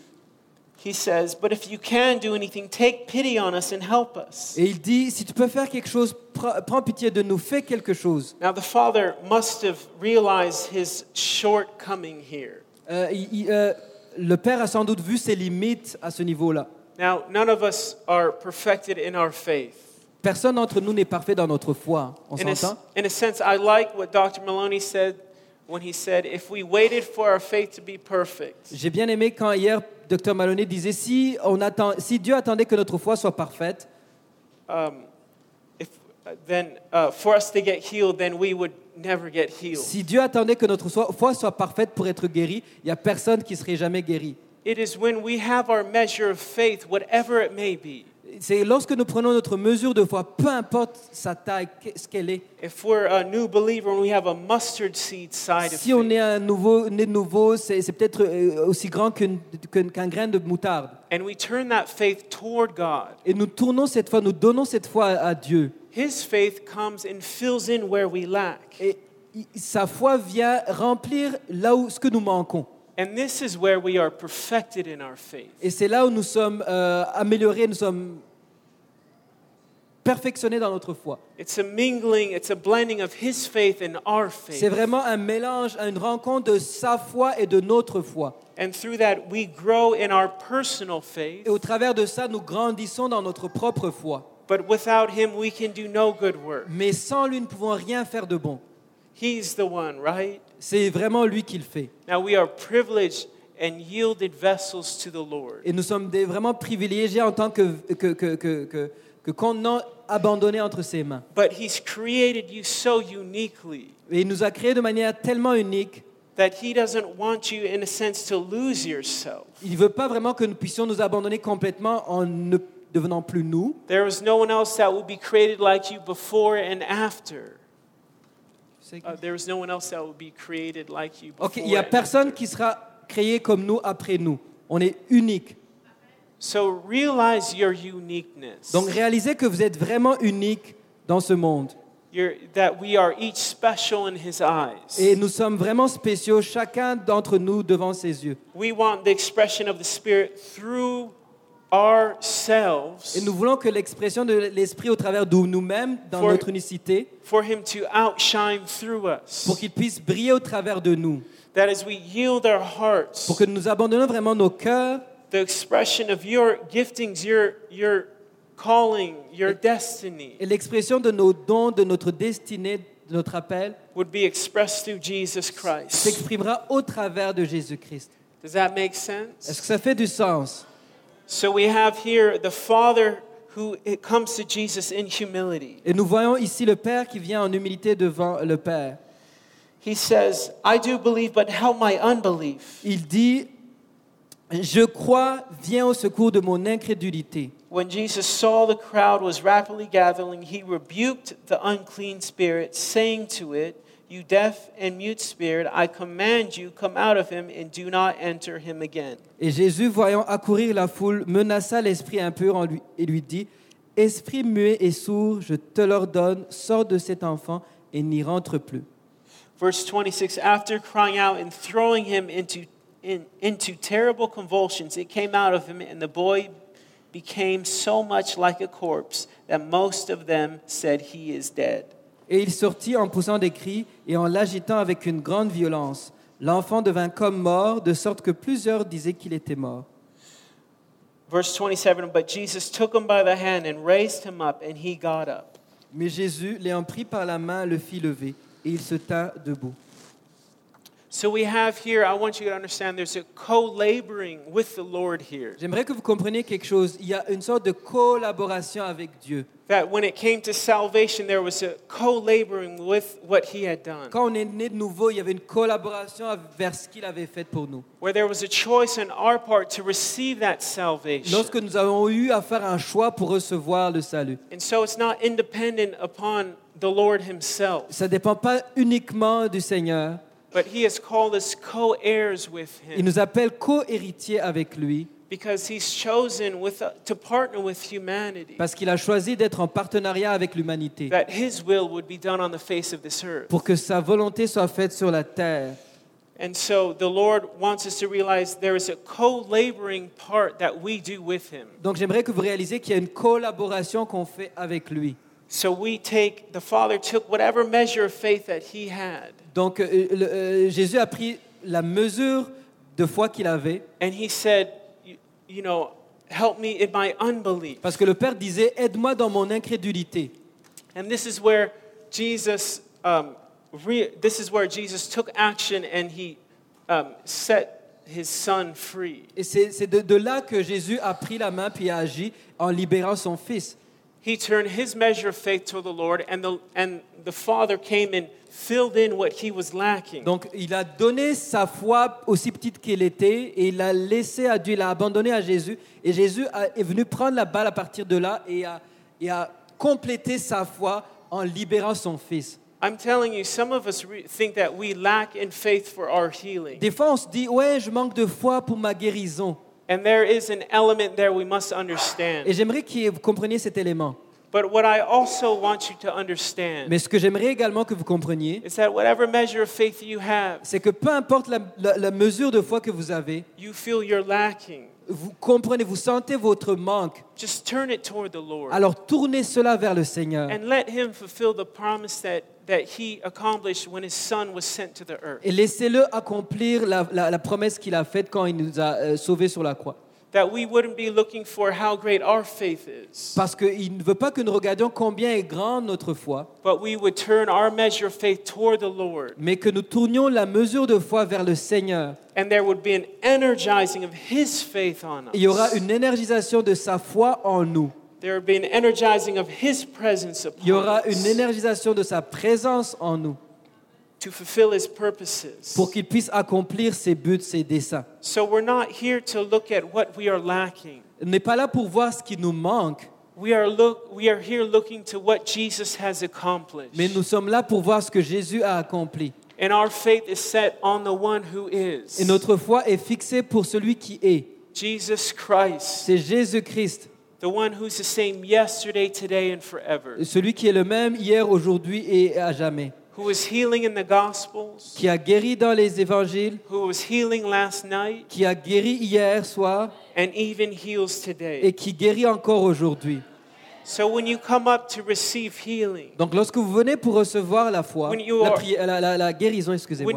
He says, But if you can do anything, take pity on us and help us. Et il dit, si tu peux faire quelque chose, pre- prends pitié de nous, fais quelque chose. Now, the Father must have realized his shortcoming here. Euh, il- il- euh, le Père a sans doute vu ses limites à ce niveau-là. Now, none of us are perfected in our faith. Personne d'entre nous n'est parfait dans notre foi. On In a, in a sense, I like what Dr. Maloney said when he said, if we waited for our faith to be perfect, J'ai bien aimé quand hier, Dr Maloney disait si, on attend, si Dieu attendait que notre foi soit parfaite, um, if, then uh, for us to get healed, then we would never get healed. si Dieu attendait que notre foi soit parfaite pour être guéri, il n'y a personne qui serait jamais guéri. It is when we have our measure of faith, whatever it may be. C'est lorsque nous prenons notre mesure de foi, peu importe sa taille, ce qu'elle est. If we're a new believer and we have a mustard seed side of Si on est un nouveau, né nouveau, c'est peut-être euh, aussi grand qu'un grain de moutarde. and we turn that faith toward God, Et nous tournons cette foi, nous donnons cette foi à, Dieu. His faith comes and fills in where we lack. Et sa foi vient remplir là où ce que nous manquons. And this is where we are perfected in our faith. Et c'est là où nous sommes euh, améliorés, nous sommes perfectionnés dans notre foi. It's a mingling, it's a blending of His faith and our C'est faith. vraiment un mélange, une rencontre de sa foi et de notre foi. And through that, we grow in our personal faith. Et au travers de ça, nous grandissons dans notre propre foi. But without Him, we can do no good work. Mais sans lui, nous ne pouvons rien faire de bon. He's the one, right? C'est vraiment lui qui le fait. Now we are privileged and yielded vessels to the Lord. Et nous sommes des- vraiment privilégiés en tant que, que, que, que, entre ses mains. But He's created you so uniquely Et il nous a créés de manière tellement unique. that He doesn't want you, in a sense, to lose yourself. Il ne veut pas vraiment que nous puissions nous abandonner complètement en ne devenant plus nous. There is no one else that will be created like you before and after. Uh, there is no one else that will be created like you before. Ok, il n'y a personne qui sera créé comme nous après nous. On est unique. So realize your uniqueness. Donc réalisez que vous êtes vraiment unique dans ce monde. You're- that we are each special in His eyes. Et nous sommes vraiment spéciaux, chacun d'entre nous devant ses yeux. we want the expression of the Spirit through ourselves Et nous voulons que l'expression de l'Esprit au travers de nous-mêmes, dans For- notre unicité, for Him to outshine through us. pour qu'il puisse briller au travers de nous. that as we yield our hearts, Pour que nous abandonnions vraiment nos cœurs, the expression of your giftings, your, your calling, your destiny et l'expression de nos dons, de notre destinée, de notre appel, would be expressed through Jesus Christ. s'exprimera au travers de Jésus-Christ. Does that make Est-ce sense? que ça fait du sens? So we have here the Father who comes to Jesus in humility. Et nous voyons ici le Père qui vient en humilité devant le Père. He says, I do believe, but help my unbelief. Il dit, je crois, viens au secours de mon incrédulité. When Jesus saw the crowd was rapidly gathering, he rebuked the unclean spirit, saying to it, You deaf and mute spirit, I command you, come out of him and do not enter him again. Et Jésus, voyant accourir la foule, menaça l'esprit impur en lui, et lui dit, Esprit muet et sourd, je te l'ordonne, sors de cet enfant et n'y rentre plus. Verse 26 After crying out and throwing him into, in, into terrible convulsions, it came out of him, and the boy became so much like a corpse that most of them said, He is dead. Et il sortit en poussant des cris et en l'agitant avec une grande violence. L'enfant devint comme mort, de sorte que plusieurs disaient qu'il était mort. Verse 27 But Jesus took him by the hand and raised him up, and he got up. Mais Jésus, l'ayant pris par la main, le fit lever, et il se tint debout. So we have here, I want you to understand there's a co laboring with the Lord here. J'aimerais que vous compreniez quelque chose. Il y a une sorte de collaboration avec Dieu. That when it came to salvation, there was a co laboring with what he had done. Quand on est né de nouveau, il y avait une collaboration vers ce qu'il avait fait pour nous. Where there was a choice on our part to receive that salvation. Lorsque nous avons eu à faire un choix pour recevoir le salut. And so it's not independent upon the Lord himself, Ça ne dépend pas uniquement du Seigneur. But he has called us co heirs with him. Il nous appelle co-héritiers avec lui because he's chosen with, uh, to partner with humanity parce qu'il a choisi d'être en partenariat avec l'humanité that his will would be done on the face of this earth. pour que sa volonté soit faite sur la terre. And so the Lord wants us to realize there is a co laboring part that we do with Him. Donc j'aimerais que vous réalisiez qu'il y a une collaboration qu'on fait avec lui. So we take, the Father took whatever measure of faith that He had, Donc euh, le- euh, Jésus a pris la mesure de foi qu'il avait and He said, you, you know, help me in my unbelief. Parce que le Père disait, aide-moi dans mon incrédulité. And this is where Jesus, um, re- this is where Jesus took action and he um, set his son free. Et c'est c'est de, de là que Jésus a pris la main puis a agi en libérant son fils. He turned his measure of faith to the Lord, and the, and the Father came and filled in what he was lacking. Donc il a donné sa foi aussi petite qu'elle était et il l'a laissé à Dieu, il l'a abandonné à Jésus. Et Jésus a- est venu prendre la balle à partir de là et a, et a complété sa foi en libérant son fils. I'm telling you, some of us think that we lack in faith for our healing. Des fois on se dit, ouais, je manque de foi pour ma guérison. And there is an element there we must understand. Et j'aimerais que vous compreniez cet élément. But what I also want you to understand Mais ce que j'aimerais également que vous compreniez, is that whatever measure of faith you have, c'est que peu importe la, la- la mesure de foi que vous avez, you feel you're lacking. vous comprenez, vous sentez votre manque, Just turn it toward the Lord alors tournez cela vers le Seigneur and let Him fulfill the promise that, that He accomplished when His Son was sent to the earth. et laissez-le accomplir la, la- la promesse qu'il a faite quand il nous a euh, sauvés sur la croix. That we wouldn't be looking for how great our faith is, Parce qu'il ne veut pas que nous regardions combien est grand notre foi, but we would turn our measure of faith toward the Lord. mais que nous tournions la mesure de foi vers le Seigneur. And there would be an energizing of His faith on Il y aura us. une énergisation de sa foi en nous. There would be an energizing of His presence Il y aura une énergisation de sa présence en nous pour qu'il puisse accomplir ses buts, ses desseins. So we're not here to look at what we are lacking. On n'est pas là pour voir ce qui nous manque, We are, look, we are here looking to what Jesus has accomplished. mais nous sommes là pour voir ce que Jésus a accompli. And our faith is set on the one who is Et notre foi est fixée pour celui qui est. Jesus Christ, C'est Jésus-Christ, the one who's the same yesterday, today, and forever, celui qui est le même hier, aujourd'hui et à jamais, who was healing in the Gospels, qui a guéri dans les évangiles, who was healing last night, qui a guéri hier soir. And even heals et qui guérit encore aujourd'hui. So when you come up to receive healing, Donc lorsque vous venez pour recevoir la foi, When you la, are- pri- la- la- la guérison, excusez-moi,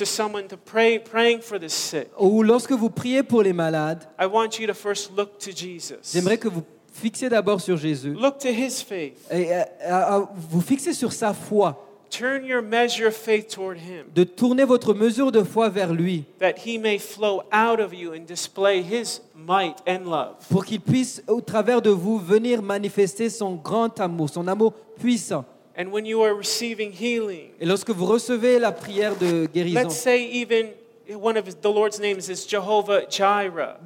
to someone to pray, praying for the sick, ou lorsque vous priez pour les malades, I want you to first look to Jesus. j'aimerais que vous fixiez d'abord sur Jésus Look to his faith. et euh, euh, euh, vous fixez sur sa foi, Turn your measure of faith toward him, de tourner votre mesure de foi vers lui, that he may flow out of you and display his might and love. pour qu'il puisse, au travers de vous, venir manifester son grand amour, son amour puissant. And when you are receiving healing, Et lorsque vous recevez la prière de guérison, let's say even one of his, the Lord's names is Jehovah Jireh,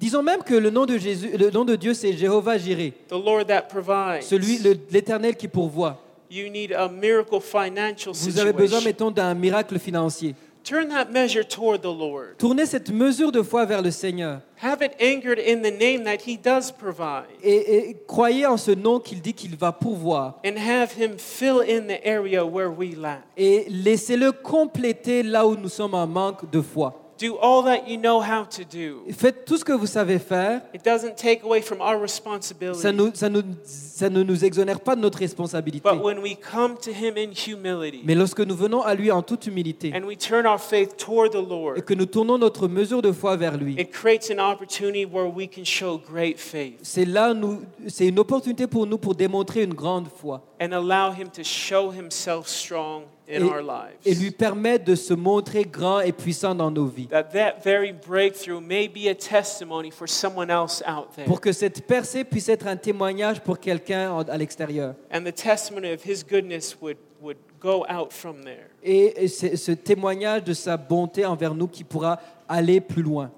disons même que le nom de Jésus, le nom de Dieu, c'est Jéhovah Jireh, the Lord that provides. celui, le- l'Éternel qui pourvoit. You need a miracle financial Vous avez besoin, situation. mettons, d'un miracle financier. Turn that measure toward the Lord. Tournez cette mesure de foi vers le Seigneur Have it anchored in the name that he does provide. et, et croyez en ce nom qu'il dit qu'il va pourvoir. And have him fill in the area where we lack. Et laissez-le compléter là où nous sommes en manque de foi. Do all that you know how to do. Faites tout ce que vous savez faire. It doesn't take away from our responsibility. Ça, nous- ça nous- ça ne nous exonère pas de notre responsabilité. But when we come to him in humility Mais lorsque nous venons à lui en toute humilité and we turn our faith toward the et Lord, que nous tournons notre mesure de foi vers lui, it creates an opportunity where we can show great faith c'est là nous, c'est une opportunité pour nous pour démontrer une grande foi and allow him to show himself strong et, our lives. et lui permettre de se montrer grand et puissant dans nos vies. That that very breakthrough may be a testimony for someone else out there. Pour que cette percée puisse être un témoignage pour quelqu'un à l'extérieur. And the testimony of his goodness would, would go out from there. Et ce témoignage de sa bonté envers nous qui pourra aller plus loin.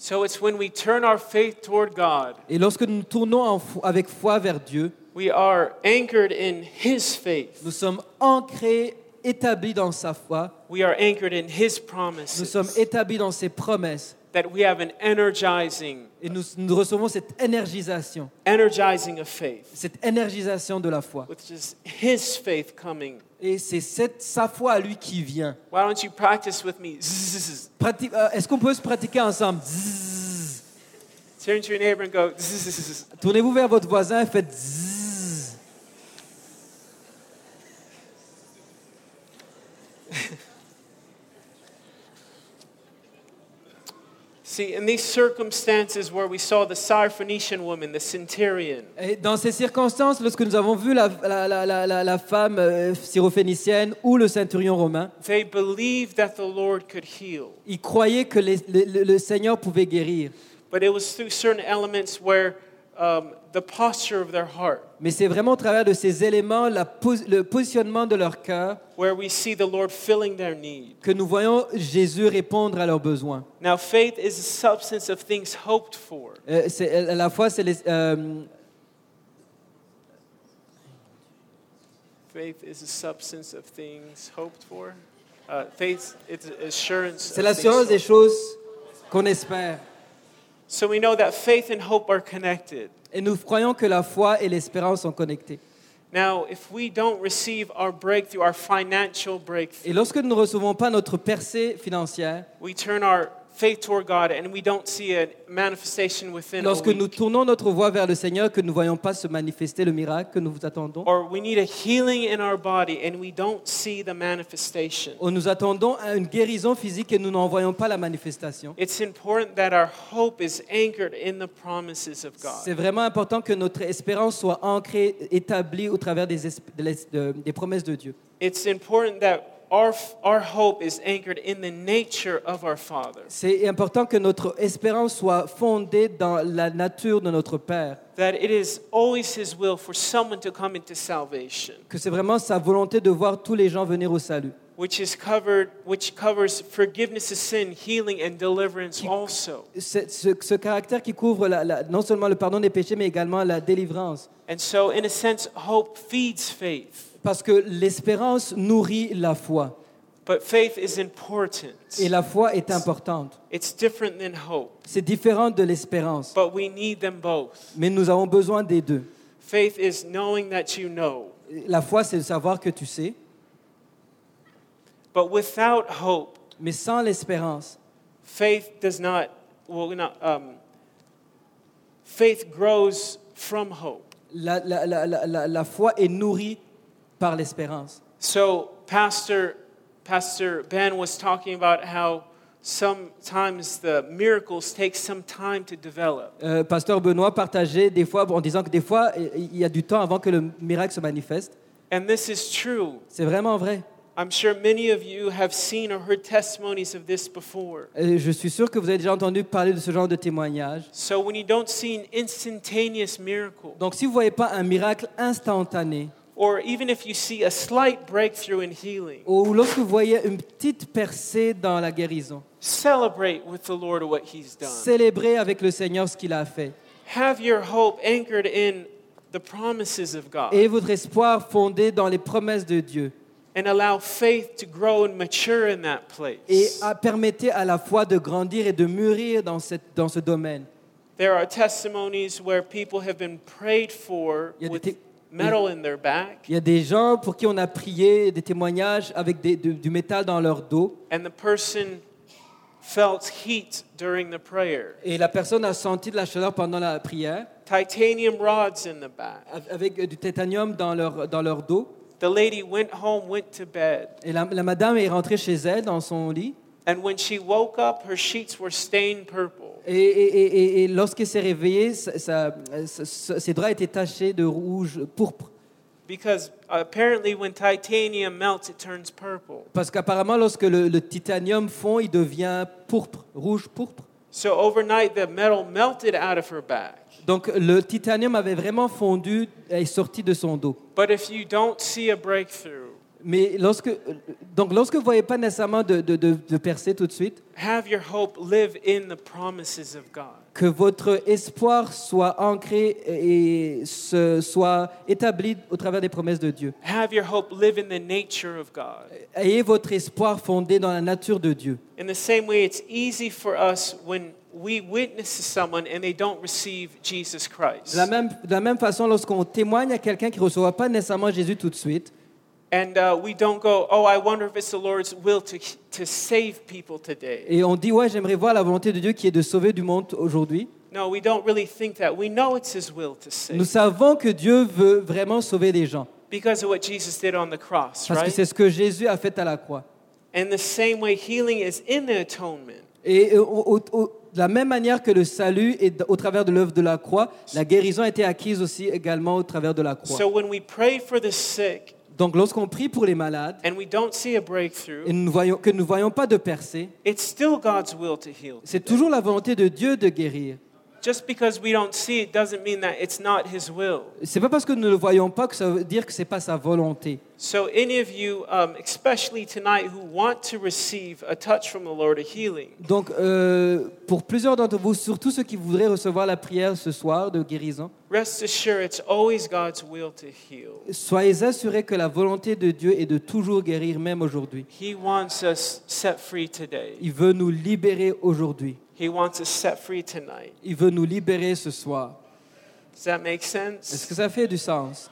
So it's when we turn our faith toward God, Et lorsque nous tournons en fo- avec foi vers Dieu, we are anchored in his faith. nous sommes ancrés, établis dans sa foi, We are anchored in his nous promises. sommes établis dans ses promesses That we have an energizing, et nous, nous recevons cette énergisation, energizing of faith, cette énergisation de la foi. which is his faith coming. Et c'est cette, sa foi à lui qui vient. Why don't you practice with me? Zzz. Euh, Est-ce qu'on peut se pratiquer ensemble? Zzz. Turn to your neighbor and go. Zzz. Tournez-vous vers votre voisin et faites zzz. See, in these circumstances where we saw the Syrophoenician woman, the centurion, Et dans ces circonstances, lorsque nous avons vu la, la- la- la- la- femme euh, syrophénicienne ou le centurion romain, they believed that the Lord could heal. ils croyaient que les- le, le- le Seigneur pouvait guérir. But it was through certain elements where um, the posture of their heart, Mais c'est vraiment au travers de ces éléments, la pos- le positionnement de leur cœur, where we see the Lord filling their need. que nous voyons Jésus répondre à leurs besoins. Now, faith is a substance of things hoped for. Euh, c'est- la fois, c'est les- euh, Faith is a substance of things hoped for. Uh, faith is assurance. c'est of l'assurance des hoped- choses qu'on espère. So we know that faith and hope are connected. Et nous croyons que la foi et l'espérance sont connectées. Now, if we don't receive our breakthrough, our financial breakthrough, Et lorsque nous ne recevons pas notre percée financière, we turn our faith toward God and we don't see a manifestation within a lorsque week. nous tournons notre voix vers le Seigneur, que nous ne voyons pas se manifester le miracle que nous vous attendons, Or we need a healing in our body and we don't see the manifestation. ou nous attendons à une guérison physique et nous n'en voyons pas la manifestation, It's important that our hope is anchored in the promises of c'est God. vraiment important que notre espérance soit ancrée, établie au travers des, esp- de l'es- de- des promesses de Dieu. It's important that our, our hope is anchored in the nature of our Father. C'est important que notre espérance soit fondée dans la nature de notre Père, That it is always His will for someone to come into salvation, que c'est vraiment sa volonté de voir tous les gens venir au salut, which is covered, which covers forgiveness of sin, healing, and deliverance also. C'est- ce, ce caractère qui couvre la- la- non seulement le pardon des péchés, mais également la délivrance. And so, in a sense, hope feeds faith. Parce que l'espérance nourrit la foi. But faith is important. Et la foi est importante. It's different than hope, C'est différent de l'espérance. but we need them both. Mais nous avons besoin des deux. Faith is knowing that you know, La foi, c'est de savoir que tu sais. but without hope, Mais sans l'espérance, faith does not, well, not, um, faith grows from hope. la, la- la- la- la- la foi est nourrie par l'espérance. So, Pastor, Pastor Ben was talking about how sometimes the miracles take some time to develop. Euh, Pasteur Benoît partageait des fois, en disant que des fois, il y a du temps avant que le miracle se manifeste. And this is true. C'est vraiment vrai. I'm sure many of you have seen or heard testimonies of this before. Euh, Je suis sûr que vous avez déjà entendu parler de ce genre de témoignage. So when you don't see an instantaneous miracle, Donc, si vous ne voyez pas un miracle instantané, or even if you see a slight breakthrough in healing, ou lorsque vous voyez une petite percée dans la guérison, celebrate with the Lord what He's done. célébrez avec le Seigneur ce qu'il a fait. Have your hope anchored in the promises of God, Et votre espoir fondé dans les promesses de Dieu. and allow faith to grow and mature in that Et place. à- permettez à la foi de grandir et de mûrir dans, cette- dans ce domaine. There are testimonies where people have been prayed for with metal in their back, Il y a des gens pour qui on a prié, des témoignages avec des- du métal dans leur dos. and the person felt heat during the prayer. Et la personne a senti de la chaleur pendant la prière, Titanium rods in the back. avec du tétanium dans leur, dans leur dos. The lady went home, went to bed, Et la, la madame est rentrée chez elle dans son lit. And when she woke up, her sheets were stained purple. Et, et- et- et lorsqu'elle s'est réveillée, sa- sa- sa- ses draps étaient tachés de rouge, pourpre. Because apparently, when titanium melts, it turns purple. Parce qu'apparemment, lorsque le, le titanium fond, il devient pourpre, rouge pourpre. So overnight, the metal melted out of her back. Donc le titanium avait vraiment fondu et sorti de son dos. But if you don't see a breakthrough, Mais lorsque, donc lorsque vous ne voyez pas nécessairement de, de, de, de percée tout de suite, have your hope live in the promises of God. que votre espoir soit ancré et se, soit établi au travers des promesses de Dieu. Have your hope live in the nature of God. Ayez votre espoir fondé dans la nature de Dieu. In the same way, it's easy for us when we witness to someone and they don't receive Jesus Christ. De la même, de la même façon, lorsqu'on témoigne à quelqu'un qui ne reçoit pas nécessairement Jésus tout de suite, And uh, we don't go, oh, I wonder if it's the Lord's will to, to save people today. et on dit, ouais, j'aimerais voir la volonté de Dieu qui est de sauver du monde aujourd'hui. No, we don't really think that. We know it's His will to Nous save savons que Dieu veut vraiment sauver les gens. because of what Jesus did on the cross, Parce que right? c'est ce que Jésus a fait à la croix. And the same way, healing is in the atonement. Et au- au- au- de la même manière que le salut est au travers de l'œuvre de la croix, la guérison a été acquise aussi également au travers de la croix. So when we pray for the sick Donc lorsqu'on prie pour les malades and we don't see a et nous voyons, que nous ne voyons pas de percée, it's still God's will to heal. c'est toujours la volonté de Dieu de guérir. Just because we don't see it doesn't mean that it's not His will. C'est pas parce que nous ne le voyons pas que ça veut dire que c'est pas sa volonté. So, any of you, um, especially tonight, who want to receive a touch from the Lord, a healing, Donc euh, pour plusieurs d'entre vous, surtout ceux qui voudraient recevoir la prière ce soir de guérison, rest assured it's always God's will to heal. soyez assurés que la volonté de Dieu est de toujours guérir même aujourd'hui. He wants us set free today. Il veut nous libérer aujourd'hui. He wants us set free tonight. Il veut nous libérer ce soir. Does that make sense? Est-ce que ça fait du sens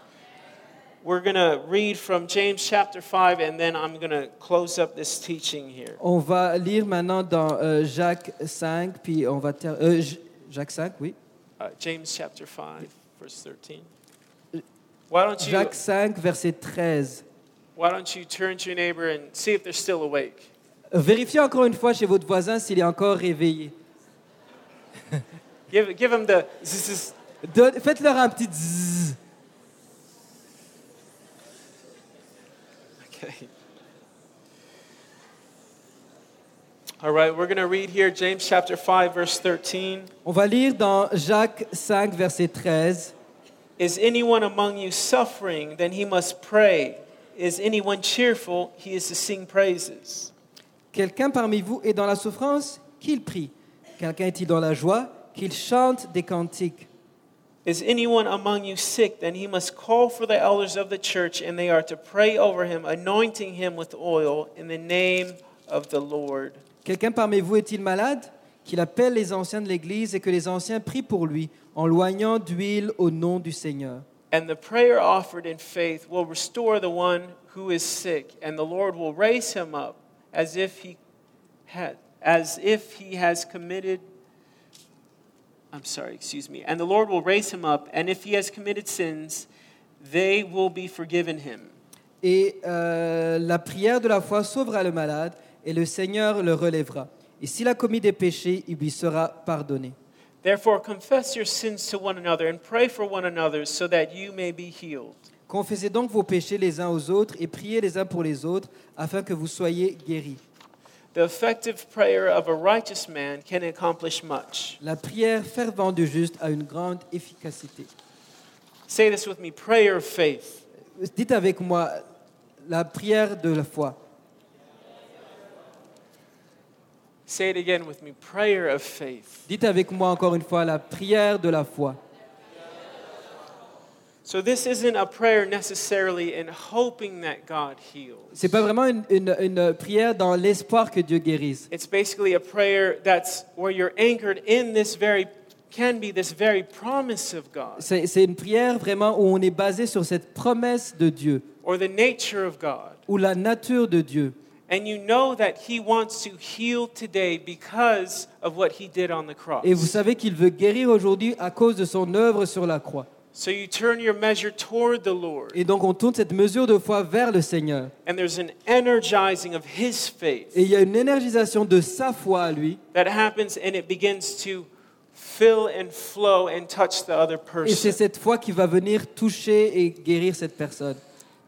We're going to read from James chapter 5, and then I'm going to close up this teaching here. On va lire maintenant dans euh, Jacques 5, puis on va ter- euh, J- Jacques 5, oui. Uh, James chapter 5, verse 13. Why don't you, Jacques 5, verset 13. why don't you turn to your neighbor and see if they're still awake? Vérifiez encore une fois chez votre voisin s'il est encore réveillé. Give, give them the zzz, Faites-leur un petit zzz. Okay. All right, we're going to read here James chapter 5 verse 13. On va lire dans Jacques 5, verset 13. Is anyone among you suffering? Then he must pray. Is anyone cheerful? He is to sing praises. Quelqu'un parmi vous est dans la souffrance Qu'il prie. Quelqu'un est-il dans la joie Qu'il chante des cantiques. Is anyone among you sick? Then he must call for the elders of the church, and they are to pray over him, anointing him with oil in the name of the Lord. Quelqu'un parmi vous est-il malade Qu'il appelle les anciens de l'Église et que les anciens prient pour lui en loignant d'huile au nom du Seigneur. And the prayer offered in faith will restore the one who is sick, and the Lord will raise him up as if he had as if he has committed I'm sorry, excuse me. And the Lord will raise him up, and if he has committed sins, they will be forgiven him. Et euh, la prière de la foi sauvera le malade et le Seigneur le relèvera. Et s'il a commis des péchés, il lui sera pardonné. Therefore confess your sins to one another and pray for one another so that you may be healed. Confessez donc vos péchés les uns aux autres et priez les uns pour les autres afin que vous soyez guéris. The effective prayer of a righteous man can accomplish much. La prière fervente du juste a une grande efficacité. Say this with me prayer of faith. Dites avec moi la prière de la foi. Say it again with me prayer of faith. Dites avec moi encore une fois la prière de la foi. So, this isn't a prayer necessarily in hoping that God heals. C'est pas vraiment une, une- une prière dans l'espoir que Dieu guérisse. It's basically a prayer that's where you're anchored in this very, can be this very promise of God C'est c'est une prière vraiment où on est basé sur cette promesse de Dieu, or the nature of God. ou la nature de Dieu. And you know that He wants to heal today because of what He did on the cross. Et vous savez qu'il veut guérir aujourd'hui à cause de son œuvre sur la croix. So, you turn your measure toward the Lord, Et donc on tourne cette mesure de foi vers le Seigneur. and there's an energizing of His faith Et il y a une énergisation de sa foi à lui. that happens, and it begins to fill and flow and touch the other Et c'est person. cette foi qui va venir toucher et guérir cette personne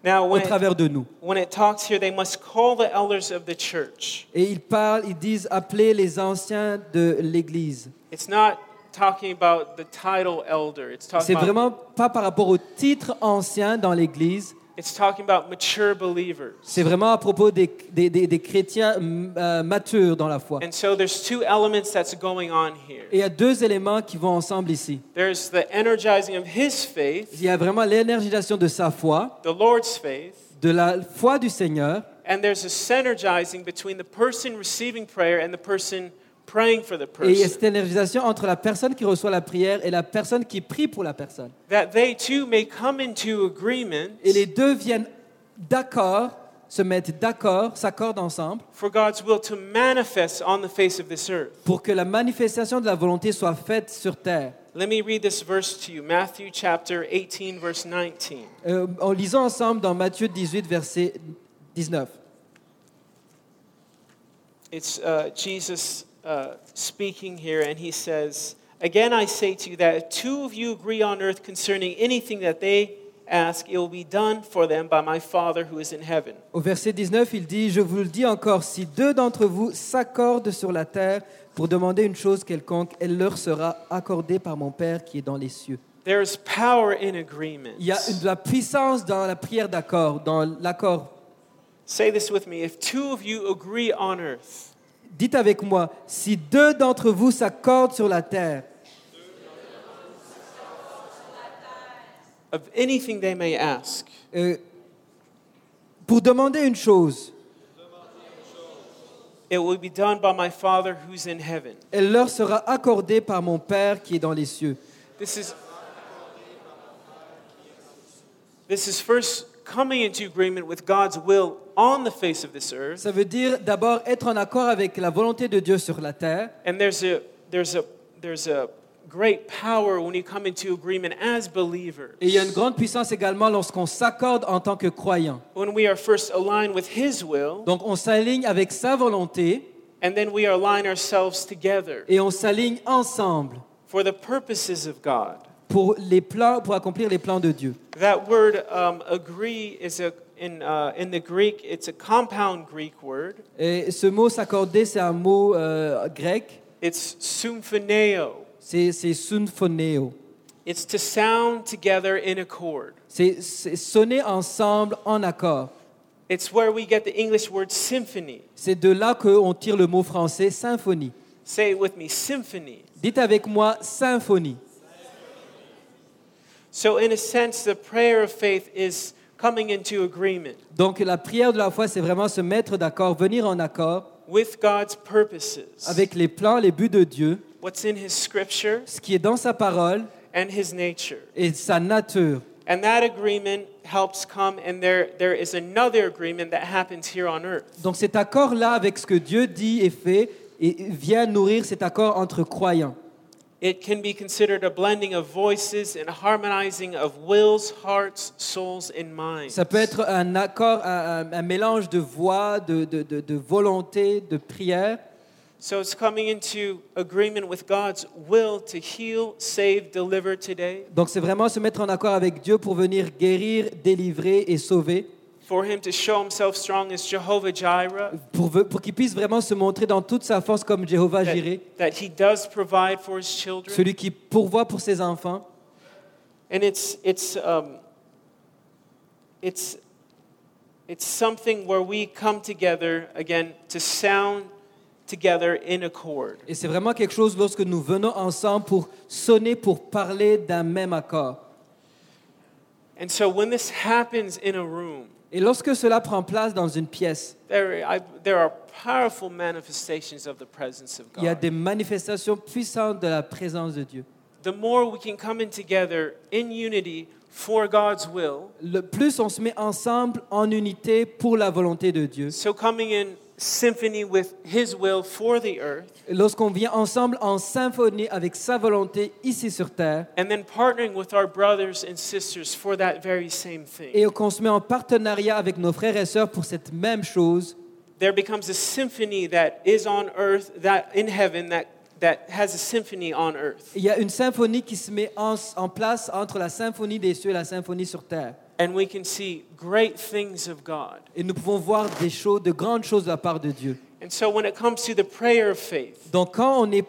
Now, au when it, travers de nous. when it talks here, they must call the elders of the church. Et ils parlent, ils disent appeler les anciens de l'Église. It's not talking about the title elder. It's C'est talking about, vraiment pas par rapport au titre ancien dans l'Église. it's talking about mature believers. C'est vraiment à propos des, des- des- des chrétiens euh, matures dans la foi. And so there's two elements that's going on here. Et il y a deux éléments qui vont ensemble ici. There's the energizing of his faith, Il y a vraiment l'énergisation de sa foi, the Lord's faith, de la foi du Seigneur, and there's a synergizing between the person receiving prayer and the person praying for the et il y a person. cette énergisation entre la personne qui reçoit la prière et la personne qui prie pour la personne. That they too may come into agreement Et les deux viennent d'accord, se mettent d'accord, s'accordent ensemble for God's will to manifest on the face of this earth. pour que la manifestation de la volonté soit faite sur terre. Let me read this verse to you Matthew chapter 18, verse 19. Euh, en lisant ensemble dans Matthieu 18, verset 19. It's uh, Jesus uh, speaking here, and he says, Again, I say to you that if two of you agree on earth concerning anything that they ask, it will be done for them by my Father who is in heaven. Au verset 19, il dit, Je vous le dis encore, si deux d'entre vous s'accordent sur la terre pour demander une chose quelconque, elle leur sera accordée par mon Père qui est dans les cieux. There is power in agreement. Il y a de la puissance dans la prière d'accord, dans l'accord. Say this with me. If two of you agree on earth, Dites avec moi, si deux d'entre vous s'accordent sur la terre of anything they may ask, euh, pour demander une chose, it will be done by my Father who's in heaven. elle leur sera accordée par mon Père qui est dans les cieux. This is This is first coming into agreement with God's will on the face of this earth. Ça veut dire d'abord être en accord avec la volonté de Dieu sur la terre. And there's a there's a there's a great power when you come into agreement as believers. Et il y a une grande puissance également lorsqu'on s'accorde en tant que croyant. When we are first aligned with his will Donc on s'aligne avec sa volonté and then we align ourselves together et on s'aligne ensemble for the purposes of God. Pour les plans, pour accomplir les plans de Dieu. That word um, agree is a in uh, in the Greek it's a compound Greek word. Et ce mot s'accorder, c'est un mot euh, grec. It's symphoneo. C'est c'est synphoneo. It's to sound together in accord. C'est sonner ensemble en accord. It's where we get the English word symphony. C'est de là qu'on tire le mot français symphonie. Say it with me, symphony. Dites avec moi symphonie. So, in a sense, the prayer of faith is coming into agreement Donc la prière de la foi, c'est vraiment se mettre d'accord, venir en accord with God's purposes, avec les plans, les buts de Dieu, what's in His scripture ce qui est dans sa parole and His nature. et sa nature. And that agreement helps come, and there, there is another agreement that happens here on earth. Donc cet accord-là avec ce que Dieu dit et fait et vient nourrir cet accord entre croyants. It can be considered a blending of voices and harmonizing of wills, hearts, souls, and minds. Ça peut être un accord, un, un- un mélange de voix, de, de, de, de volonté, de prière. So it's coming into agreement with God's will to heal, save, deliver today, Donc c'est vraiment se mettre en accord avec Dieu pour venir guérir, délivrer et sauver, for Him to show Himself strong as Jehovah Jireh, pour, pour qu'il puisse vraiment se montrer dans toute sa force comme Jéhovah that, Jireh, that He does provide for His children. celui qui pourvoit pour ses enfants. And it's, it's, um, it's, it's something where we come together, again, to sound together in accord. Et c'est vraiment quelque chose lorsque nous venons ensemble pour sonner, pour parler d'un même accord. And so when this happens in a room, Et lorsque cela prend place dans une pièce, there, I, there are powerful manifestations of the presence of il y a God. des manifestations puissantes de la présence de Dieu. The more we can come in together in unity for God's will, Le plus on se met ensemble en unité pour la volonté de Dieu, so coming in symphony with His will for the earth, lorsqu'on vient ensemble en symphonie avec sa volonté ici sur terre, and then partnering with our brothers and sisters for that very same thing, et qu'on se met en partenariat avec nos frères et sœurs pour cette même chose, there becomes a symphony that is on earth, that in heaven, that, that has a symphony on earth. il y a une symphonie qui se met en, en place entre la symphonie des cieux et la symphonie sur terre. And we can see great things of God. Et nous pouvons voir des choses, de grandes choses de la part de Dieu. And so when it comes to the prayer of faith, Donc quand on est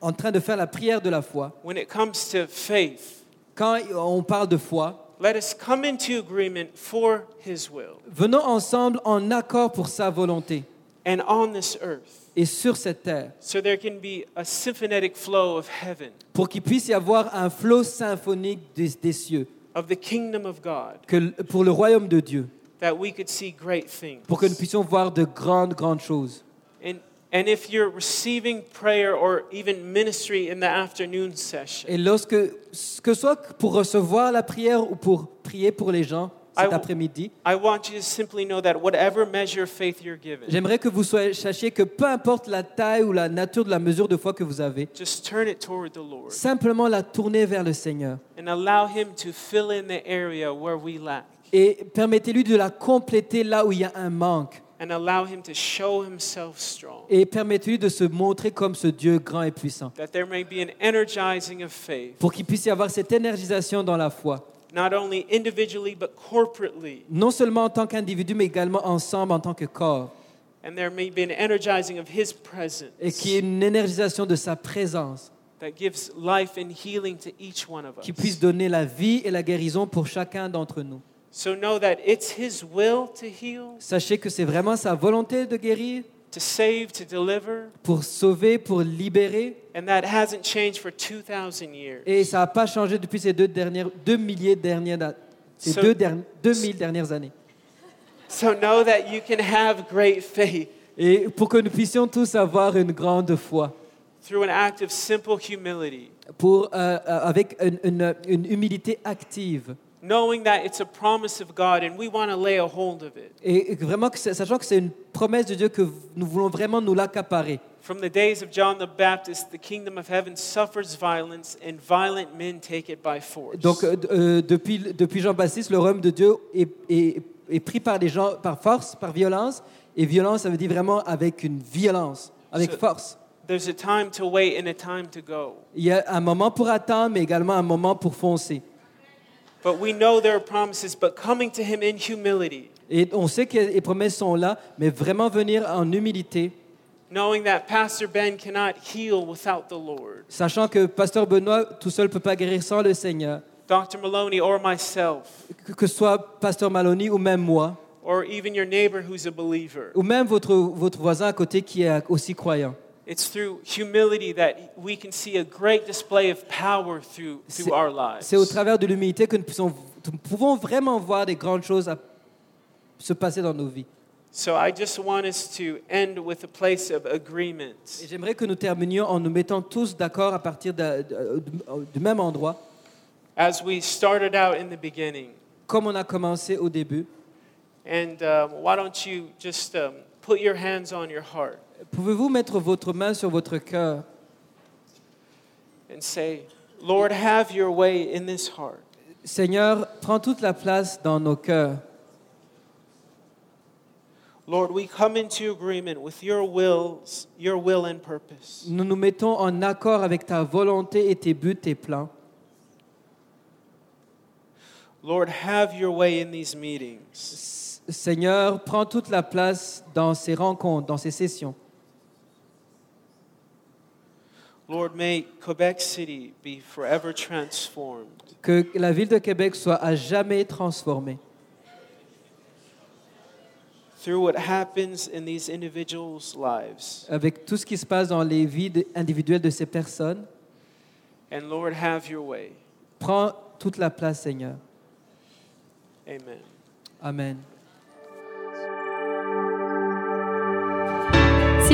en train de faire la prière de la foi, when it comes to faith, quand on parle de foi, let us come into agreement for His will venons ensemble en accord pour sa volonté and on this earth. et sur cette terre, So there can be a symphonetic flow of heaven, pour qu'il puisse y avoir un flot symphonique des, des cieux, of the kingdom of God, que, pour le royaume de Dieu, that we could see great things. pour que nous puissions voir de grandes, grandes choses. And, and if you're receiving prayer or even ministry in the afternoon session, Et lorsque, que ce soit pour recevoir la prière ou pour prier pour les gens cet après-midi, j'aimerais que vous sachiez que peu importe la taille ou la nature de la mesure de foi que vous avez, just turn it toward the Lord simplement la tourner vers le Seigneur. and allow Him to fill in the area where we lack. Et permettez-lui de la compléter là où il y a un manque. and allow Him to show Himself strong. et permettez-lui de se montrer comme ce Dieu grand et puissant. That there may be an energizing of faith, Pour qu'il puisse y avoir cette énergisation dans la foi, not only individually but corporately. non seulement en tant qu'individu, mais également ensemble en tant que corps. And there may be an energizing of His presence Et qu'il y ait une énergisation de sa présence, that gives life and healing to each one of qui us. puisse donner la vie et la guérison pour chacun d'entre nous. So know that it's His will to heal, Sachez que c'est vraiment sa volonté de guérir, to save, to deliver, pour sauver, pour libérer. and that hasn't changed for 2,000 years. Et ça n'a pas changé depuis ces deux, dernières, deux milliers dernières, da- ces So- deux, derni- deux mille dernières années. So know that you can have great faith Et pour que nous puissions tous avoir une grande foi, through an act of simple humility, pour, euh, euh, avec une, une- une humilité active. Knowing that it's a promise of God and we want to lay a hold of it. Et vraiment, sachant que c'est une promesse de Dieu que nous voulons vraiment nous l'accaparer. From the days of John the Baptist, the kingdom of heaven suffers violence and violent men take it by force. Donc, euh, euh, depuis, depuis Jean-Baptiste, le royaume de Dieu est, est- est pris par des gens par force, par violence. Et violence, ça veut dire vraiment avec une violence, avec Ce- force. There's a time to wait and a time to go. Il y a un moment pour attendre, mais également un moment pour foncer. But we know there are promises, but coming to him in humility, Et on sait que les promesses sont là, mais vraiment venir en humilité, knowing that Pastor Ben cannot heal without the Lord, sachant que Pasteur Benoît tout seul ne peut pas guérir sans le Seigneur, Dr. Maloney or myself, que que ce soit Pasteur Maloney ou même moi, or even your neighbor who's a believer. ou même votre, votre voisin à côté qui est aussi croyant. It's through humility that we can see a great display of power through, through our lives. c'est au travers de l'humilité que nous, pouvons vraiment voir des grandes choses à se passer dans nos vies. So I just want us to end with a place of agreement. Et j'aimerais que nous terminions en nous mettant tous d'accord à partir de- du même endroit, As we started out in the beginning. comme on a commencé au début. And um, why don't you just um, put your hands on your heart Pouvez-vous mettre votre main sur votre cœur and say, Lord, have your way in this heart. Seigneur, prends toute la place dans nos cœurs. Lord, we come into agreement with your wills, your will and purpose. Nous nous mettons en accord avec ta volonté et tes buts, tes plans. Lord, have your way in these meetings. Seigneur, prends toute la place dans ces rencontres, dans ces sessions. Lord, may Quebec City be forever transformed Que la ville de Québec soit à jamais transformée through what happens in these individuals' lives. avec tout ce qui se passe dans les vies individuelles de ces personnes. And Lord, have your way. Prends toute la place, Seigneur. Amen. Amen.